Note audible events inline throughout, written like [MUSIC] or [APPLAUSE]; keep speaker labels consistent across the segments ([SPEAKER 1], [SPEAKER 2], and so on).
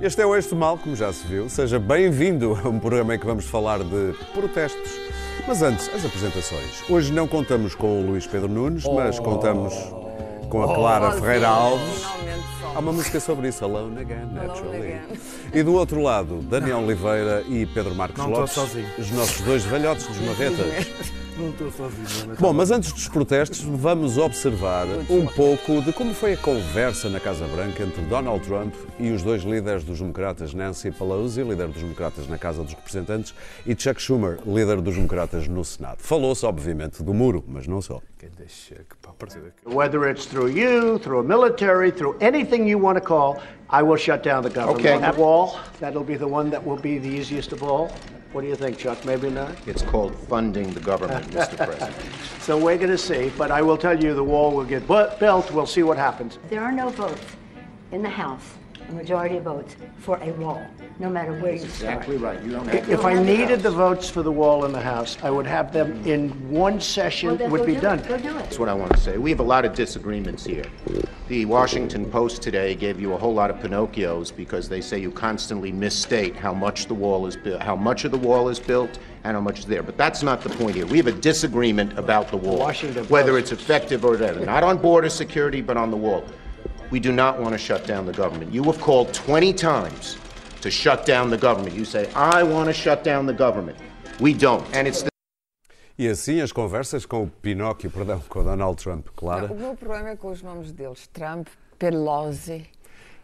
[SPEAKER 1] Este é o Este Mal, como já se viu. Seja bem-vindo a um programa em que vamos falar de protestos. Mas antes, as apresentações. Hoje não contamos com o Luís Pedro Nunes, mas contamos com a Clara Ferreira Alves. Há uma música sobre isso, Alone Again, naturally.
[SPEAKER 2] Again.
[SPEAKER 1] E do outro lado, Daniel Oliveira e Pedro Marcos
[SPEAKER 3] Não estou
[SPEAKER 1] Lopes,
[SPEAKER 3] sozinho.
[SPEAKER 1] os nossos dois velhotes dos marretas.
[SPEAKER 3] Não estou sozinho. Mas
[SPEAKER 1] Bom, mas antes dos protestos, vamos observar um pouco de como foi a conversa na Casa Branca entre Donald Trump e os dois líderes dos democratas, Nancy Pelosi, líder dos democratas na Casa dos Representantes, e Chuck Schumer, líder dos democratas no Senado. Falou-se, obviamente, do muro, mas não só.
[SPEAKER 4] Whether it's through you, through a military, through anything you want to call, I will shut down the government.
[SPEAKER 5] Okay.
[SPEAKER 4] That wall, that'll be the one that will be the easiest of all. What do you think, Chuck? Maybe not?
[SPEAKER 5] It's called funding the government, Mr. [LAUGHS] President.
[SPEAKER 4] So we're going to see, but I will tell you the wall will get built. We'll see what happens.
[SPEAKER 6] There are no votes in the House, a majority of votes, for a wall, no matter where you start.
[SPEAKER 5] Exactly right. You don't have
[SPEAKER 4] If I needed the votes for the wall in the House, I would have them in one session,
[SPEAKER 6] Well, then
[SPEAKER 4] would
[SPEAKER 6] go
[SPEAKER 4] be
[SPEAKER 6] do
[SPEAKER 4] done.
[SPEAKER 6] it. Go do it.
[SPEAKER 5] That's what I want to say. We have a lot of disagreements here. The Washington Post today gave you a whole lot of Pinocchios because they say you constantly misstate how much the wall is built, how much of the wall is built, and how much is there. But that's not the point here. We have a disagreement about the wall,
[SPEAKER 4] Washington
[SPEAKER 5] whether it's effective or not. Not on border security, but on the wall. We do not want to shut down the government. You have called 20 times to shut down the government. You say, I want to shut down the government. We don't. And it's the
[SPEAKER 1] E assim as conversas com o Pinóquio, perdão, com o Donald Trump, Clara.
[SPEAKER 2] O meu problema é com os nomes deles: Trump, Pelosi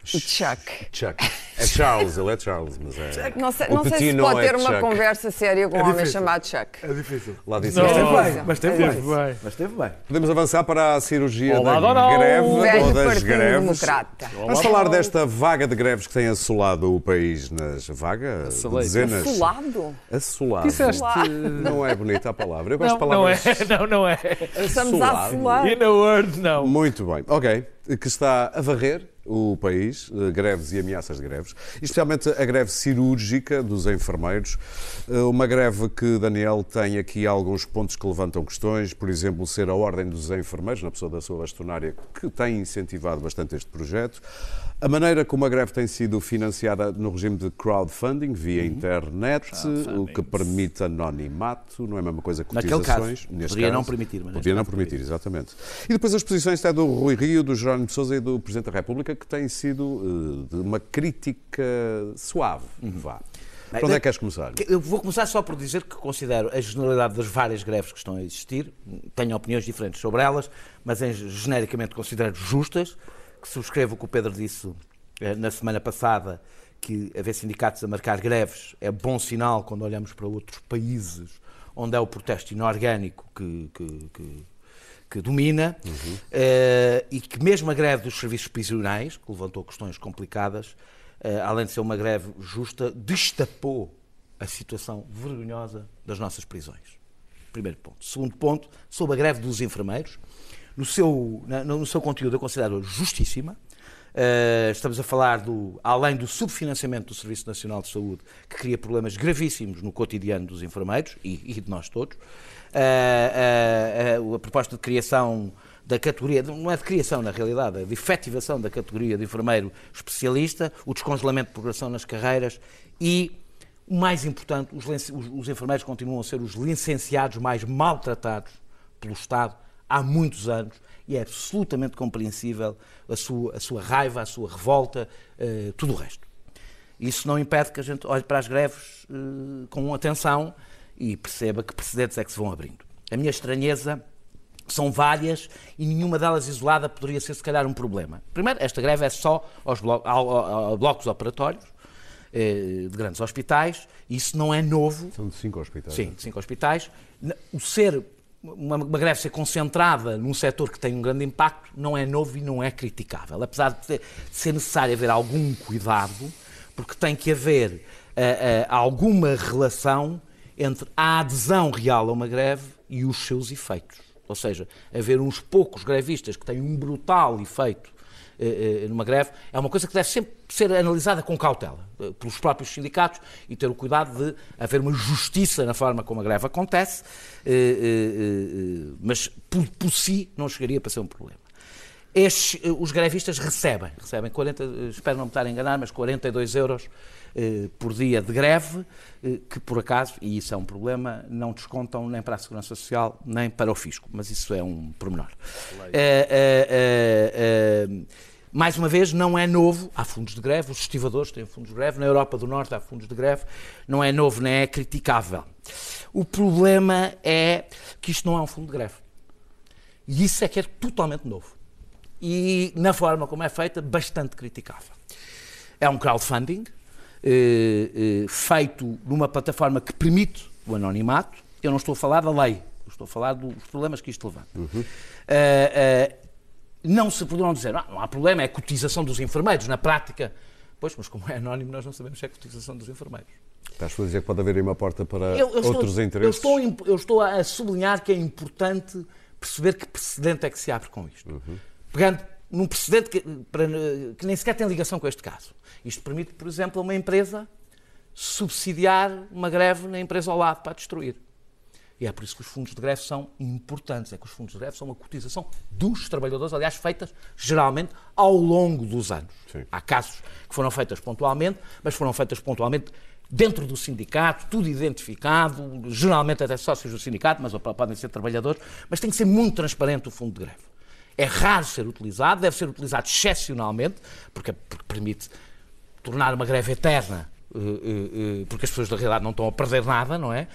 [SPEAKER 2] Chuck.
[SPEAKER 1] Chuck. É Charles, ele é Charles, mas é.
[SPEAKER 2] Não sei,
[SPEAKER 1] O
[SPEAKER 2] não sei se pode
[SPEAKER 1] é
[SPEAKER 2] ter uma
[SPEAKER 1] Chuck.
[SPEAKER 2] conversa séria com um homem chamado Chuck.
[SPEAKER 3] É difícil.
[SPEAKER 1] Lá disse
[SPEAKER 3] Mas teve
[SPEAKER 2] É
[SPEAKER 3] bem, mas teve
[SPEAKER 2] É
[SPEAKER 3] bem. Mas teve bem.
[SPEAKER 1] Podemos avançar para a cirurgia
[SPEAKER 3] Olá,
[SPEAKER 1] da
[SPEAKER 3] Donald.
[SPEAKER 1] greve
[SPEAKER 2] velho
[SPEAKER 1] ou das
[SPEAKER 2] Partido
[SPEAKER 1] greves.
[SPEAKER 2] Democrata.
[SPEAKER 1] Vamos falar desta vaga de greves que tem assolado o país nas vaga de dezenas.
[SPEAKER 2] Assolado?
[SPEAKER 1] Assolado.
[SPEAKER 3] Disseste.
[SPEAKER 1] Não é bonita a palavra. Eu gosto
[SPEAKER 3] Não,
[SPEAKER 1] de
[SPEAKER 3] não é.
[SPEAKER 1] palavras. [LAUGHS]
[SPEAKER 3] Não, não é.
[SPEAKER 2] Estamos a
[SPEAKER 1] Assolado.
[SPEAKER 2] assolar.
[SPEAKER 3] In a word, não.
[SPEAKER 1] Muito bem. Ok. Que está a varrer o país, eh, greves e ameaças de greves, especialmente a greve cirúrgica dos enfermeiros. Eh, Uma greve que, Daniel, tem aqui alguns pontos que levantam questões, por exemplo, ser a Ordem dos Enfermeiros, na pessoa da sua bastonária, que tem incentivado bastante este projeto. A maneira como a greve tem sido financiada no regime de crowdfunding, via
[SPEAKER 3] Uhum.
[SPEAKER 1] internet, o que permite anonimato, não é a mesma coisa que
[SPEAKER 7] Naquele
[SPEAKER 1] cotizações.
[SPEAKER 7] caso.
[SPEAKER 1] neste
[SPEAKER 7] Poderia não
[SPEAKER 1] caso.
[SPEAKER 7] permitir, mas neste
[SPEAKER 1] não permitir, exatamente. E depois as posições até do Rui Rio, do Jerónimo de Sousa e do Presidente da República, que têm sido eh, de uma crítica suave. Vá.
[SPEAKER 7] Uhum.
[SPEAKER 1] Para onde é que queres começar?
[SPEAKER 7] Eu vou começar só por dizer que considero a generalidade das várias greves que estão a existir, tenho opiniões diferentes sobre elas, mas em, genericamente considero justas, que subscrevo o que o Pedro disse eh, na semana passada, que haver sindicatos a marcar greves é bom sinal quando olhamos para outros países onde é o protesto inorgânico que, que- que- que domina, eh, e que mesmo a greve dos serviços prisionais, que levantou questões complicadas, eh, além de ser uma greve justa, destapou a situação vergonhosa das nossas prisões. Primeiro ponto. Segundo ponto, sobre a greve dos enfermeiros. No seu, na- no seu conteúdo, eu considero justíssima. Eh, estamos a falar do, além do subfinanciamento do Serviço Nacional de Saúde, que cria problemas gravíssimos no cotidiano dos enfermeiros e, e de nós todos. Eh, eh, a proposta de criação da categoria, não é de criação na realidade, é de efetivação da categoria de enfermeiro especialista, o descongelamento de progressão nas carreiras e, o mais importante, os, os- os enfermeiros continuam a ser os licenciados mais maltratados pelo Estado há muitos anos e é absolutamente compreensível a sua, a sua raiva, a sua revolta, eh, tudo o resto. Isso não impede que a gente olhe para as greves eh, com atenção e perceba que precedentes é que se vão abrindo. A minha estranheza são várias e nenhuma delas isolada poderia ser, se calhar, um problema. Primeiro, esta greve é só aos blo- ao- ao- a blocos operatórios eh, de grandes hospitais. Isso não é novo.
[SPEAKER 1] São de cinco hospitais.
[SPEAKER 7] Sim, de cinco hospitais. O ser, uma, uma greve ser concentrada num setor que tem um grande impacto não é novo e não é criticável. Apesar de ser, necessário haver algum cuidado, porque tem que haver ah, ah, alguma relação entre a adesão real a uma greve e os seus efeitos. Ou seja, haver uns poucos grevistas que têm um brutal efeito numa greve, é uma coisa que deve sempre ser analisada com cautela eh, pelos próprios sindicatos e ter o cuidado de haver uma justiça na forma como a greve acontece, eh, eh, eh, mas por, por si não chegaria para ser um problema. estes, eh, os grevistas recebem, recebem 40, eh, espero não me estar a enganar, mas 42 euros eh, por dia de greve, eh, que por acaso, e isso é um problema, não descontam nem para a Segurança Social, nem para o Fisco, mas isso é um pormenor. Eh, mais uma vez, não é novo, há fundos de greve, os estivadores têm fundos de greve, na Europa do Norte há fundos de greve, não é novo nem é criticável. O problema é que isto não é um fundo de greve. E isso é que é totalmente novo. E, na forma como é feita, bastante criticável. É um crowdfunding feito numa plataforma que permite o anonimato. Eu não estou a falar da lei, estou a falar dos problemas que isto levanta. Eh, eh, não se poderão dizer, "Ah, não há problema, é a cotização dos enfermeiros. Na prática, pois, mas como é anónimo, nós não sabemos se é a cotização dos enfermeiros.
[SPEAKER 1] Estás a dizer que pode haver aí uma porta para
[SPEAKER 7] Eu, eu
[SPEAKER 1] outros
[SPEAKER 7] estou,
[SPEAKER 1] interesses?
[SPEAKER 7] Eu estou, eu estou a sublinhar que é importante perceber que precedente é que se abre com isto.
[SPEAKER 1] Uhum.
[SPEAKER 7] Pegando num precedente que, para- que nem sequer tem ligação com este caso. Isto permite, por exemplo, a uma empresa subsidiar uma greve na empresa ao lado para a destruir. E é por isso que os fundos de greve são importantes. É que os fundos de greve são uma cotização dos trabalhadores, aliás, feitas geralmente ao longo dos anos.
[SPEAKER 1] Sim.
[SPEAKER 7] Há casos que foram feitas pontualmente, mas foram feitas pontualmente dentro do sindicato, tudo identificado, geralmente até sócios do sindicato, mas podem ser trabalhadores, mas tem que ser muito transparente o fundo de greve. É raro ser utilizado, deve ser utilizado excepcionalmente, porque, porque permite tornar uma greve eterna, eh, eh, eh, porque as pessoas da realidade não estão a perder nada, não é?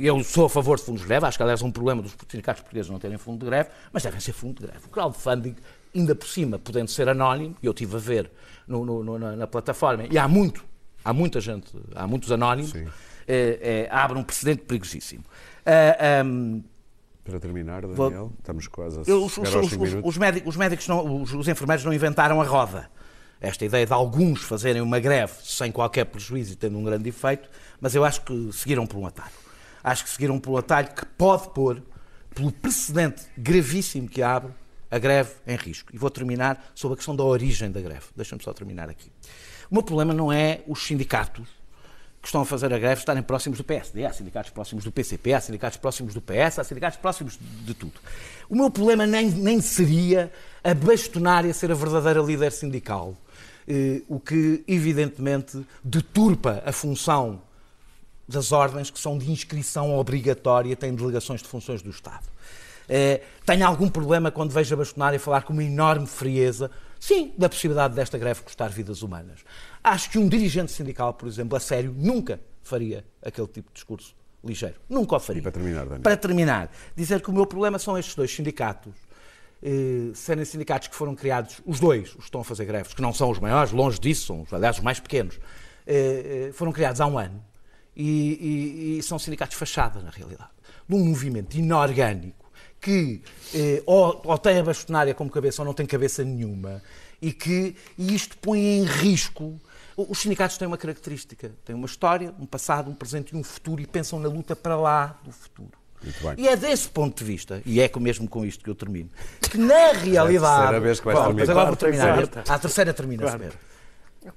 [SPEAKER 7] Eu sou a favor de fundos de greve, acho que aliás é um problema dos sindicatos portugueses não terem fundo de greve, mas devem ser fundo de greve. O crowdfunding, ainda por cima, podendo ser anónimo, e eu estive a ver no- no- na, na plataforma, e há muito, há muita gente, há muitos anónimos, eh, eh, abre um precedente perigosíssimo. Ah, ahm,
[SPEAKER 1] Para terminar, Daniel, estamos quase a
[SPEAKER 7] eu- os, os-
[SPEAKER 1] aos
[SPEAKER 7] os-
[SPEAKER 1] 5
[SPEAKER 7] os-
[SPEAKER 1] minutos.
[SPEAKER 7] os médicos, os médicos não, os, os enfermeiros não inventaram a roda. Esta ideia de alguns fazerem uma greve sem qualquer prejuízo e tendo um grande efeito, mas eu acho que seguiram por um atalho. Acho que seguiram por um atalho que pode pôr, pelo precedente gravíssimo que abre, a greve em risco. E vou terminar sobre a questão da origem da greve. Deixa-me só terminar aqui. O meu problema não é os sindicatos que estão a fazer a greve estarem próximos do PSD, há sindicatos próximos do PCP, há sindicatos próximos do PS, há sindicatos próximos de tudo. O meu problema nem, nem seria a bastonária ser a verdadeira líder sindical, eh, o que evidentemente deturpa a função das ordens que são de inscrição obrigatória, têm delegações de funções do Estado. Eh, tenho algum problema quando vejo a bastonária falar com uma enorme frieza, sim, da possibilidade desta greve custar vidas humanas. Acho que um dirigente sindical, por exemplo, a sério, nunca faria aquele tipo de discurso ligeiro. Nunca o faria.
[SPEAKER 1] E para terminar, Daniel?
[SPEAKER 7] Para terminar, dizer que o meu problema são estes dois sindicatos. eh, serem sindicatos que foram criados, os dois, os que estão a fazer greves, que não são os maiores, longe disso, são aliás os mais pequenos, eh, eh, foram criados há um ano e, e- e são sindicatos fachada, na realidade, de um movimento inorgânico que eh, ou, ou tem a bastonária como cabeça ou não tem cabeça nenhuma e que e isto põe em risco. Os sindicatos têm uma característica, têm uma história, um passado, um presente e um futuro e pensam na luta para lá do futuro. E é desse ponto de vista, e é mesmo com isto que eu termino, que na [LAUGHS] realidade.
[SPEAKER 1] terceira vez que vais
[SPEAKER 7] Bom,
[SPEAKER 1] terminar.
[SPEAKER 7] Mas agora vou terminar. À terceira termina-se mesmo.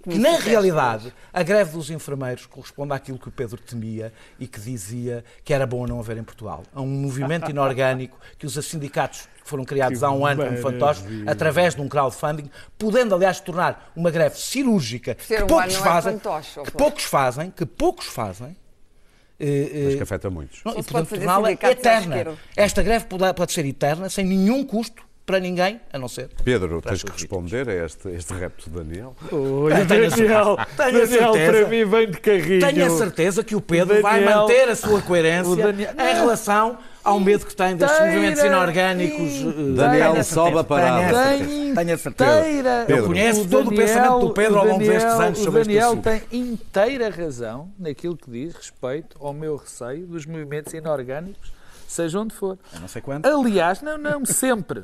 [SPEAKER 7] Que na realidade a greve dos enfermeiros corresponde àquilo que o Pedro temia e que dizia que era bom não haver em Portugal. A um movimento [LAUGHS] inorgânico que os sindicatos que foram criados há um ano como fantoches, através de um crowdfunding, podendo aliás tornar uma greve cirúrgica
[SPEAKER 2] Ser
[SPEAKER 7] que
[SPEAKER 2] um
[SPEAKER 7] poucos
[SPEAKER 2] é
[SPEAKER 7] fazem,
[SPEAKER 2] fantoche, ó
[SPEAKER 7] que poucos fazem, que poucos fazem. eh, eh,
[SPEAKER 1] Mas que afeta muitos.
[SPEAKER 7] não, e
[SPEAKER 2] pode fazer
[SPEAKER 7] torná-la eterna. Esta greve pode, pode ser eterna, sem nenhum custo para ninguém, a não ser.
[SPEAKER 1] Pedro, tens que responder a este, este repto de Daniel.
[SPEAKER 3] Oi,
[SPEAKER 7] Tenho a
[SPEAKER 3] Daniel,
[SPEAKER 7] a
[SPEAKER 3] Daniel
[SPEAKER 7] certeza-
[SPEAKER 3] para mim vem de carrinho.
[SPEAKER 7] Tenho a certeza que o Pedro vai
[SPEAKER 3] Daniel-
[SPEAKER 7] manter a sua coerência
[SPEAKER 3] o Daniel-
[SPEAKER 7] em relação ao medo que tem destes movimentos inorgânicos. eh,
[SPEAKER 1] Daniel, sobe a
[SPEAKER 7] certeza,
[SPEAKER 1] parada.
[SPEAKER 7] Tenho a certeza.
[SPEAKER 3] Inteira.
[SPEAKER 1] Pedro.
[SPEAKER 7] Eu conheço todo o pensamento do Pedro ao longo
[SPEAKER 3] Daniel-
[SPEAKER 7] destes anos
[SPEAKER 3] o
[SPEAKER 7] sobre este
[SPEAKER 3] Daniel
[SPEAKER 7] assunto.
[SPEAKER 3] tem inteira razão naquilo que diz respeito ao meu receio dos movimentos inorgânicos, seja onde for.
[SPEAKER 7] Eu não sei quanto.
[SPEAKER 3] Aliás, não, não, sempre.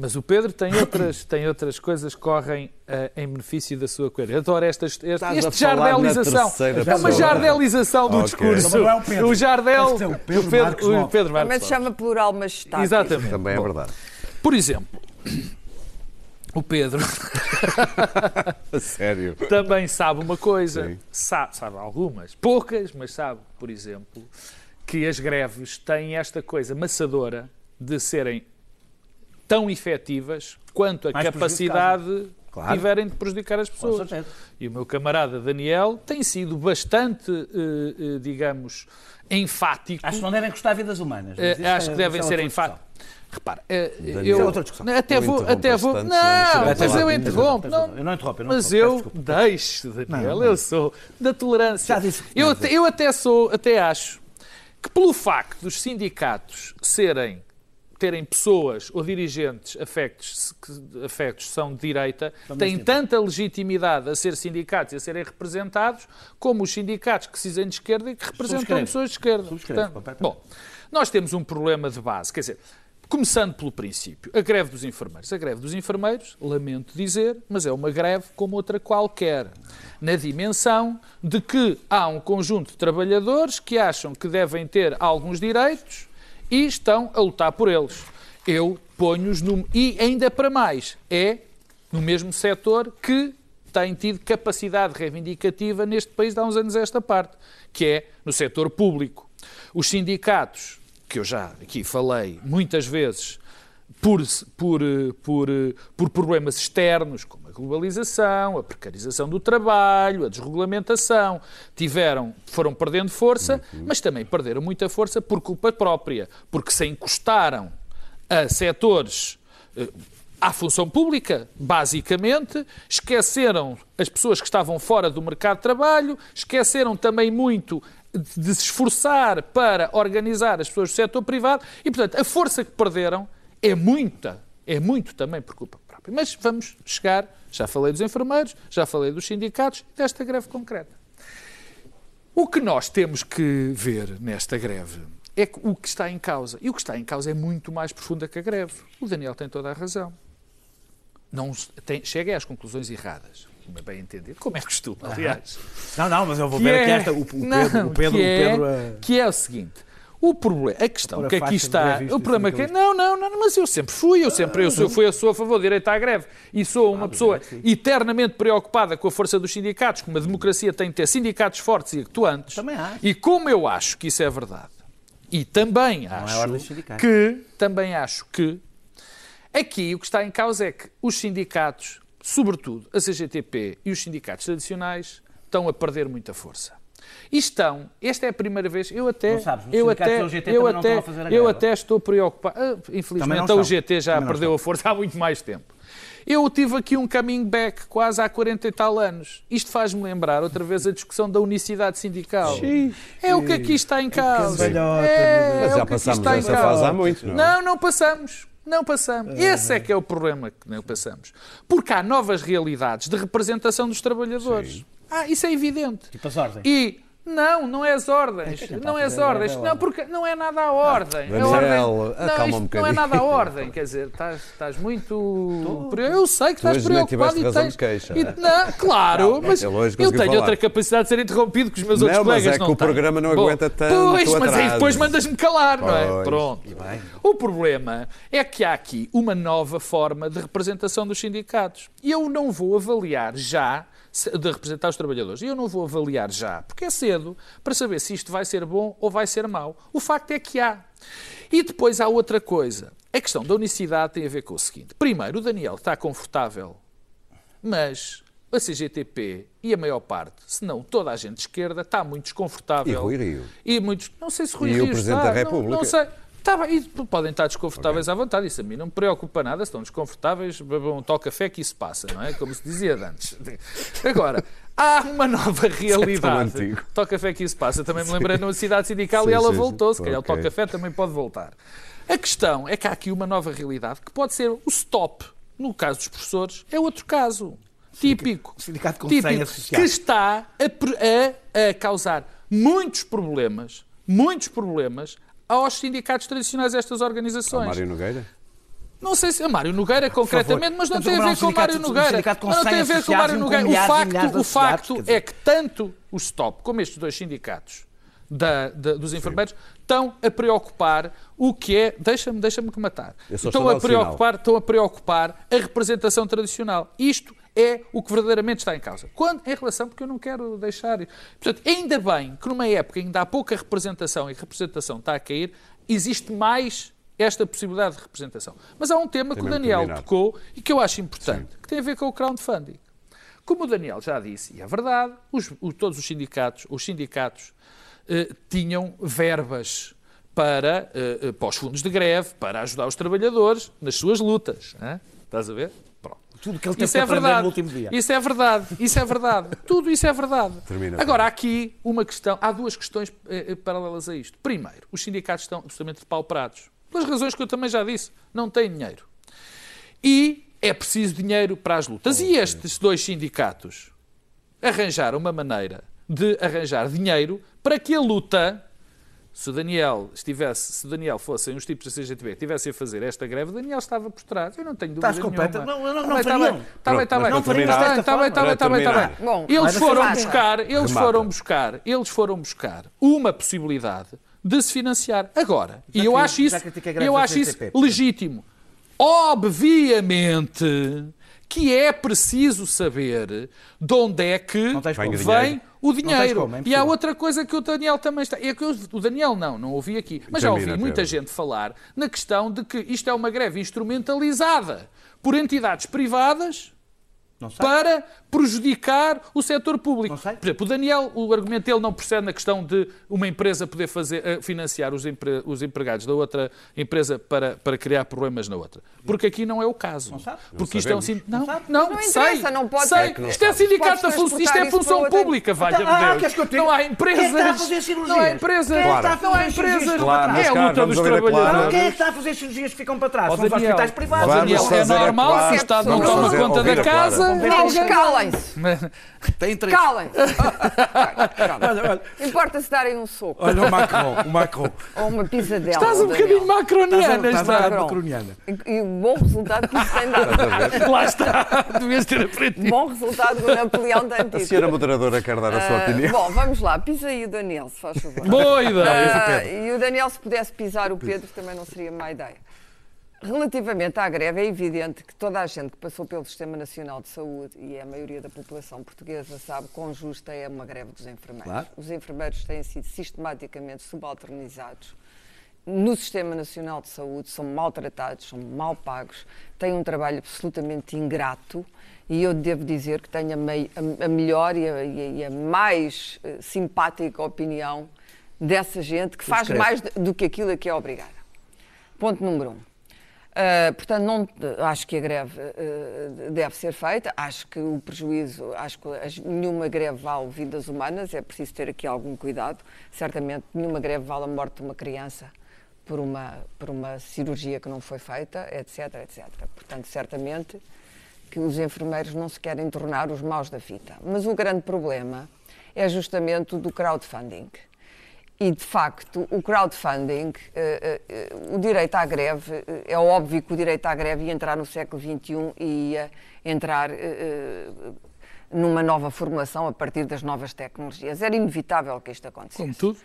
[SPEAKER 3] Mas o Pedro tem outras, [COUGHS] tem outras coisas que correm eh, em benefício da sua coerência. Adoro estas, este, este jardelização. É uma jardelização do
[SPEAKER 1] Ok.
[SPEAKER 3] discurso.
[SPEAKER 7] Não é o Pedro.
[SPEAKER 3] O Jardel.
[SPEAKER 7] Ser o Pedro
[SPEAKER 3] o Pedro,
[SPEAKER 7] Marcos
[SPEAKER 3] o. Pedro
[SPEAKER 2] Também se chama plural majestático.
[SPEAKER 3] Exatamente.
[SPEAKER 1] Também é
[SPEAKER 3] Bom,
[SPEAKER 1] verdade.
[SPEAKER 3] Por exemplo, o Pedro [LAUGHS]
[SPEAKER 1] sério.
[SPEAKER 3] também sabe uma coisa, sabe, sabe algumas, poucas, mas sabe, por exemplo, que as greves têm esta coisa maçadora de serem tão efetivas quanto a
[SPEAKER 7] Mais
[SPEAKER 3] capacidade
[SPEAKER 7] Claro.
[SPEAKER 3] tiverem de prejudicar as pessoas. E o meu camarada Daniel tem sido bastante, eh, eh, digamos, enfático.
[SPEAKER 7] Acho que não devem custar vidas humanas.
[SPEAKER 3] Eh, acho
[SPEAKER 7] é-
[SPEAKER 3] que devem
[SPEAKER 7] é
[SPEAKER 3] ser enfáticos. Repara, eh,
[SPEAKER 1] Daniel.
[SPEAKER 3] eu
[SPEAKER 7] é
[SPEAKER 3] até
[SPEAKER 1] Não
[SPEAKER 3] vou, até vou, não, mas eu interrompo, não.
[SPEAKER 7] Eu não interrompo, eu não
[SPEAKER 3] mas eu deixo, Daniel,
[SPEAKER 7] Não,
[SPEAKER 3] eu sou da tolerância.
[SPEAKER 7] Já disse que
[SPEAKER 3] eu, até, eu até sou, até acho que pelo facto dos sindicatos serem terem pessoas ou dirigentes afectos, afectos são de direita, têm tanta legitimidade a ser sindicatos e a serem representados, como os sindicatos que se dizem de esquerda e que representam
[SPEAKER 7] Subscrevo.
[SPEAKER 3] pessoas de esquerda. Portanto, bom, nós temos um problema de base, quer dizer, começando pelo princípio, a greve dos enfermeiros. A greve dos enfermeiros, lamento dizer, mas é uma greve como outra qualquer, na dimensão de que há um conjunto de trabalhadores que acham que devem ter alguns direitos e estão a lutar por eles. Eu ponho-os no. E ainda para mais, é no mesmo setor que tem tido capacidade reivindicativa neste país há uns anos esta parte, que é no setor público. Os sindicatos, que eu já aqui falei muitas vezes, por, por, por, por problemas externos, como globalização, a precarização do trabalho, a desregulamentação, tiveram, foram perdendo força, mas também perderam muita força por culpa própria, porque se encostaram a setores eh, à função pública, basicamente, esqueceram as pessoas que estavam fora do mercado de trabalho, esqueceram também muito de se esforçar para organizar as pessoas do setor privado e, portanto, a força que perderam é muita, é muito também por culpa própria. Mas vamos chegar, já falei dos enfermeiros, já falei dos sindicatos e desta greve concreta. O que nós temos que ver nesta greve é o que está em causa. E o que está em causa é muito mais profunda que a greve. O Daniel tem toda a razão. Não tem, chega às conclusões erradas. Como é bem entendido. Como é costume, aliás.
[SPEAKER 7] Não, não, mas eu vou
[SPEAKER 3] Que
[SPEAKER 7] ver
[SPEAKER 3] é-
[SPEAKER 7] aqui esta. O, o Pedro,
[SPEAKER 3] Não,
[SPEAKER 7] o Pedro,
[SPEAKER 3] que é,
[SPEAKER 7] o Pedro eh,
[SPEAKER 3] que é o seguinte. O problema, a questão que aqui
[SPEAKER 7] de
[SPEAKER 3] está, o problema
[SPEAKER 7] em
[SPEAKER 3] que
[SPEAKER 7] cima
[SPEAKER 3] não, não, não, mas eu sempre fui, eu sempre eu sou, fui, eu sou a favor do direito à greve e sou
[SPEAKER 7] Ah,
[SPEAKER 3] uma pessoa eternamente preocupada com a força dos sindicatos, como a democracia tem de ter sindicatos fortes e atuantes.
[SPEAKER 7] Também acho.
[SPEAKER 3] E como eu acho que isso é verdade, e também acho que também acho que aqui o que está em causa é que os sindicatos, sobretudo a CGTP e os sindicatos tradicionais, estão a perder muita força. E estão, esta é a primeira vez, eu até,
[SPEAKER 7] Não sabes,
[SPEAKER 3] eu até, eu até,
[SPEAKER 7] estão a fazer a
[SPEAKER 3] eu até estou preocupado. Ah, Infelizmente a. UGT já
[SPEAKER 7] Também
[SPEAKER 3] perdeu a força há muito mais tempo. Eu tive aqui um coming back quase há 40 e tal anos. Isto faz-me lembrar outra vez a discussão da unicidade sindical. É o que aqui está em causa.
[SPEAKER 7] cambalhota,
[SPEAKER 3] É,
[SPEAKER 1] Mas
[SPEAKER 3] é
[SPEAKER 1] já
[SPEAKER 3] o que aqui
[SPEAKER 1] passámos
[SPEAKER 3] está em
[SPEAKER 1] essa
[SPEAKER 3] causa.
[SPEAKER 1] fase há muito, não é?
[SPEAKER 3] Não, não passamos. Não passamos. Esse é que é o problema que não passamos. Porque há novas realidades de representação dos trabalhadores. Ah, isso é evidente.
[SPEAKER 7] Tipo as ordens.
[SPEAKER 3] E não, não é as ordens.
[SPEAKER 7] está
[SPEAKER 3] Não
[SPEAKER 7] a
[SPEAKER 3] é as
[SPEAKER 7] a
[SPEAKER 3] ordens.
[SPEAKER 7] ordem?
[SPEAKER 3] Não, porque não é nada a ordem. A
[SPEAKER 1] Daniel,
[SPEAKER 3] ordem-
[SPEAKER 1] acalma
[SPEAKER 3] não,
[SPEAKER 1] um
[SPEAKER 3] não é nada a [LAUGHS] ordem. Quer dizer, estás, estás muito. Eu sei que
[SPEAKER 1] Tu
[SPEAKER 3] estás preocupado e tens.
[SPEAKER 1] queixa.
[SPEAKER 3] e- não, claro, mas
[SPEAKER 1] ele
[SPEAKER 3] eu
[SPEAKER 1] hoje
[SPEAKER 3] tenho
[SPEAKER 1] conseguiu
[SPEAKER 3] outra
[SPEAKER 1] falar.
[SPEAKER 3] capacidade de ser interrompido que os meus
[SPEAKER 1] Não,
[SPEAKER 3] outros
[SPEAKER 1] mas
[SPEAKER 3] colegas
[SPEAKER 1] é que
[SPEAKER 3] não
[SPEAKER 1] o
[SPEAKER 3] têm.
[SPEAKER 1] programa não
[SPEAKER 3] Bom,
[SPEAKER 1] aguenta tanto
[SPEAKER 3] Pois, mas aí depois mandas-me calar, não é?
[SPEAKER 1] Pois.
[SPEAKER 3] Pronto. O problema é que há aqui uma nova forma de representação dos sindicatos. E eu não vou avaliar já, de representar os trabalhadores, e eu não vou avaliar já, porque é cedo, para saber se isto vai ser bom ou vai ser mau. O facto é que há. E depois há outra coisa. A questão da unicidade tem a ver com o seguinte. Primeiro, o Daniel está confortável, mas a CGTP e a maior parte, se não toda a gente de esquerda, está muito desconfortável.
[SPEAKER 1] E Rui Rio?
[SPEAKER 3] E muitos, não sei se Rui
[SPEAKER 1] E o
[SPEAKER 3] Rio
[SPEAKER 1] Presidente
[SPEAKER 3] está,
[SPEAKER 1] da República?
[SPEAKER 3] Não, não sei. Tá bem, e podem estar desconfortáveis à vontade, isso a mim não me preocupa nada, se estão desconfortáveis, bebam um toque café que isso passa, não é? Como se dizia antes. [LAUGHS] Agora, há uma nova realidade.
[SPEAKER 1] antigo.
[SPEAKER 3] Toque café que isso passa, também me lembrei numa cidade sindical
[SPEAKER 1] Sim,
[SPEAKER 3] e ela
[SPEAKER 1] sim,
[SPEAKER 3] voltou, se calhar
[SPEAKER 1] Ok.
[SPEAKER 3] o toque café também pode voltar. A questão é que há aqui uma nova realidade que pode ser o stop. No caso dos professores, é outro caso. Típico.
[SPEAKER 7] sindicato com
[SPEAKER 3] típico, que está a, a- a causar muitos problemas, muitos problemas aos sindicatos tradicionais destas
[SPEAKER 1] Ao
[SPEAKER 3] organizações.
[SPEAKER 1] Mário Nogueira?
[SPEAKER 3] Não sei se a Mário Nogueira concretamente, mas não tem a ver com Mário Nogueira. Mas não tem a
[SPEAKER 7] 100
[SPEAKER 3] ver com o Mário Nogueira. O facto, o facto é que tanto o STOP como estes dois sindicatos da- da- dos enfermeiros estão a preocupar o que é. Deixa-me deixa que matar. Estão
[SPEAKER 1] a
[SPEAKER 3] preocupar, estão a preocupar a representação tradicional. Isto é o que verdadeiramente está em causa. Quando, em relação, porque eu não quero deixar. Portanto, ainda bem que numa época em que ainda há pouca representação e a representação está a cair, existe mais esta possibilidade de representação. Mas há um tema que o Daniel
[SPEAKER 1] terminado.
[SPEAKER 3] tocou e que eu acho importante, que tem a ver com o crowdfunding. Como o Daniel já disse, e é verdade, os- o- todos os sindicatos, os sindicatos eh, tinham verbas para, eh, eh, para os fundos de greve, para ajudar os trabalhadores nas suas lutas. hã? Estás a ver?
[SPEAKER 7] Tudo que ele teve
[SPEAKER 3] Isso
[SPEAKER 7] que
[SPEAKER 3] é
[SPEAKER 7] aprender
[SPEAKER 3] verdade.
[SPEAKER 7] no último dia.
[SPEAKER 3] Isso é verdade. Isso é verdade. [LAUGHS] Tudo isso é verdade.
[SPEAKER 1] Termina,
[SPEAKER 3] Agora, há aqui uma questão. Há duas questões eh, eh, paralelas a isto. Primeiro, os sindicatos estão absolutamente pauperados. Pelas razões que eu também já disse. Não têm dinheiro. E é preciso dinheiro para as lutas. E estes dois sindicatos arranjaram uma maneira de arranjar dinheiro para que a luta. Se o Daniel estivesse, se o Daniel fossem os tipos da CGTB que estivessem a fazer esta greve, o Daniel estava por trás. Eu não tenho dúvida
[SPEAKER 7] Estás completa-
[SPEAKER 3] nenhuma.
[SPEAKER 7] não, não, não
[SPEAKER 3] Está bem,
[SPEAKER 7] fariam.
[SPEAKER 3] está bem, está bem. Está bem, está bem, está bem, está bem, está bem. Eles foram buscar, eles
[SPEAKER 1] Remata.
[SPEAKER 3] foram buscar, eles foram buscar uma possibilidade de se financiar. Agora, e eu
[SPEAKER 7] cri-
[SPEAKER 3] acho isso,
[SPEAKER 7] já
[SPEAKER 3] eu acho isso legítimo. Obviamente que é preciso saber de onde é que
[SPEAKER 7] Não
[SPEAKER 3] vem. O dinheiro.
[SPEAKER 7] como, é
[SPEAKER 3] e há outra coisa que o Daniel também está. É que eu- o Daniel não, não ouvi aqui. Mas já ouvi muita gente falar na questão de que isto é uma greve instrumentalizada por entidades privadas. Para prejudicar o setor público.
[SPEAKER 7] Não sei.
[SPEAKER 3] Por exemplo, o Daniel, o argumento dele não procede na questão de uma empresa poder fazer, eh, financiar os, empre- os empregados da outra empresa para, para criar problemas na outra. Porque aqui não é o caso.
[SPEAKER 7] sabe.
[SPEAKER 3] Porque isto é um
[SPEAKER 1] sabemos.
[SPEAKER 3] sin- Não,
[SPEAKER 7] sabe.
[SPEAKER 3] não,
[SPEAKER 2] Não
[SPEAKER 3] sei.
[SPEAKER 2] interessa, não pode
[SPEAKER 3] sei.
[SPEAKER 2] não
[SPEAKER 3] Isto é sindicato, da fun- isto é função pública, valha-me
[SPEAKER 7] Ah,
[SPEAKER 3] Deus.
[SPEAKER 7] que diga?
[SPEAKER 3] Não há
[SPEAKER 7] Quem é que está a
[SPEAKER 3] empresas.
[SPEAKER 7] fazer cirurgias?
[SPEAKER 3] Não há empresas.
[SPEAKER 7] É a
[SPEAKER 3] Não há empresas.
[SPEAKER 1] Claro,
[SPEAKER 3] É a luta dos trabalhadores.
[SPEAKER 7] Quem é que está a fazer cirurgias que ficam para trás? São os
[SPEAKER 3] Daniel,
[SPEAKER 7] hospitais privados.
[SPEAKER 3] Daniel, é normal que o Estado não toma conta da casa.
[SPEAKER 2] Meninos,
[SPEAKER 3] alguém-
[SPEAKER 2] calem-se. [LAUGHS]
[SPEAKER 7] Tem três.
[SPEAKER 2] Calem-se. [LAUGHS] Importa-se darem um soco
[SPEAKER 7] olha o Macron, o Macron.
[SPEAKER 2] ou uma pisadela.
[SPEAKER 3] Estás um bocadinho macroniana.
[SPEAKER 7] Estás a
[SPEAKER 2] Macron.
[SPEAKER 7] macroniana.
[SPEAKER 2] E, o bom resultado que isso tem dado.
[SPEAKER 3] Lá está. Devias ter aprendido.
[SPEAKER 2] bom resultado que o Napoleão tem
[SPEAKER 1] A
[SPEAKER 2] tido.
[SPEAKER 1] senhora moderadora quer dar a sua
[SPEAKER 2] Ah,
[SPEAKER 1] opinião.
[SPEAKER 2] bom, vamos lá. Pisa aí o Daniel, se faz favor.
[SPEAKER 3] Boa ideia.
[SPEAKER 2] Ah, e o Daniel, se pudesse pisar o Pedro, também não seria má ideia. Relativamente à greve, é evidente que toda a gente que passou pelo Sistema Nacional de Saúde, e a maioria da população portuguesa, sabe quão justa é uma greve dos enfermeiros.
[SPEAKER 7] Claro.
[SPEAKER 2] Os enfermeiros têm sido sistematicamente subalternizados no Sistema Nacional de Saúde, são maltratados, são mal pagos, têm um trabalho absolutamente ingrato e eu devo dizer que tenho a, mei- a- a melhor e a, e a- mais eh, simpática opinião dessa gente que faz mais de- do que aquilo a que é obrigada. Ponto número um. Uh, portanto, não, acho que a greve uh, deve ser feita. Acho que o prejuízo, acho que as- nenhuma greve vale vidas humanas. É preciso ter aqui algum cuidado. Certamente, nenhuma greve vale a morte de uma criança por uma, por uma cirurgia que não foi feita, etc, etc. Portanto, certamente que os enfermeiros não se querem tornar os maus da fita. Mas o grande problema é justamente o do crowdfunding. E, de facto, o crowdfunding, eh, eh, o direito à greve, eh, é óbvio que o direito à greve ia entrar no século XXI e ia entrar numa nova formulação a partir das novas tecnologias. Era inevitável que isto acontecesse.
[SPEAKER 3] Como tudo.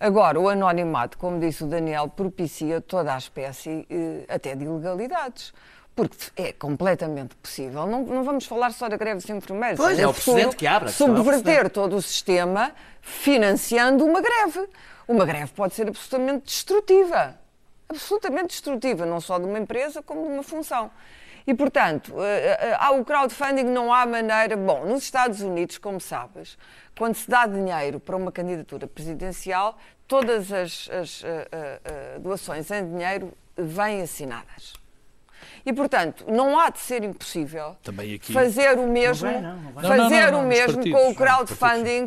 [SPEAKER 2] Agora, o anonimato, como disse o Daniel, propicia toda a espécie até de ilegalidades. Porque é completamente possível. Não, não vamos falar só da greve dos enfermeiros.
[SPEAKER 7] Pois,
[SPEAKER 2] No
[SPEAKER 7] é o precedente que abre, é
[SPEAKER 2] Subverter todo o sistema financiando uma greve. Uma greve pode ser absolutamente destrutiva. Absolutamente destrutiva, não só de uma empresa, como de uma função. E, portanto, eh, eh, há o crowdfunding, não há maneira. Bom, nos Estados Unidos, como sabes, quando se dá dinheiro para uma candidatura presidencial, todas as, as, eh, eh, doações em dinheiro vêm assinadas. E, portanto, não há de ser impossível
[SPEAKER 3] Também aqui-
[SPEAKER 2] fazer o mesmo,
[SPEAKER 7] vai, não, não vai.
[SPEAKER 2] fazer
[SPEAKER 3] Não, não, não, não,
[SPEAKER 2] o mesmo
[SPEAKER 3] partidos,
[SPEAKER 2] com o crowdfunding.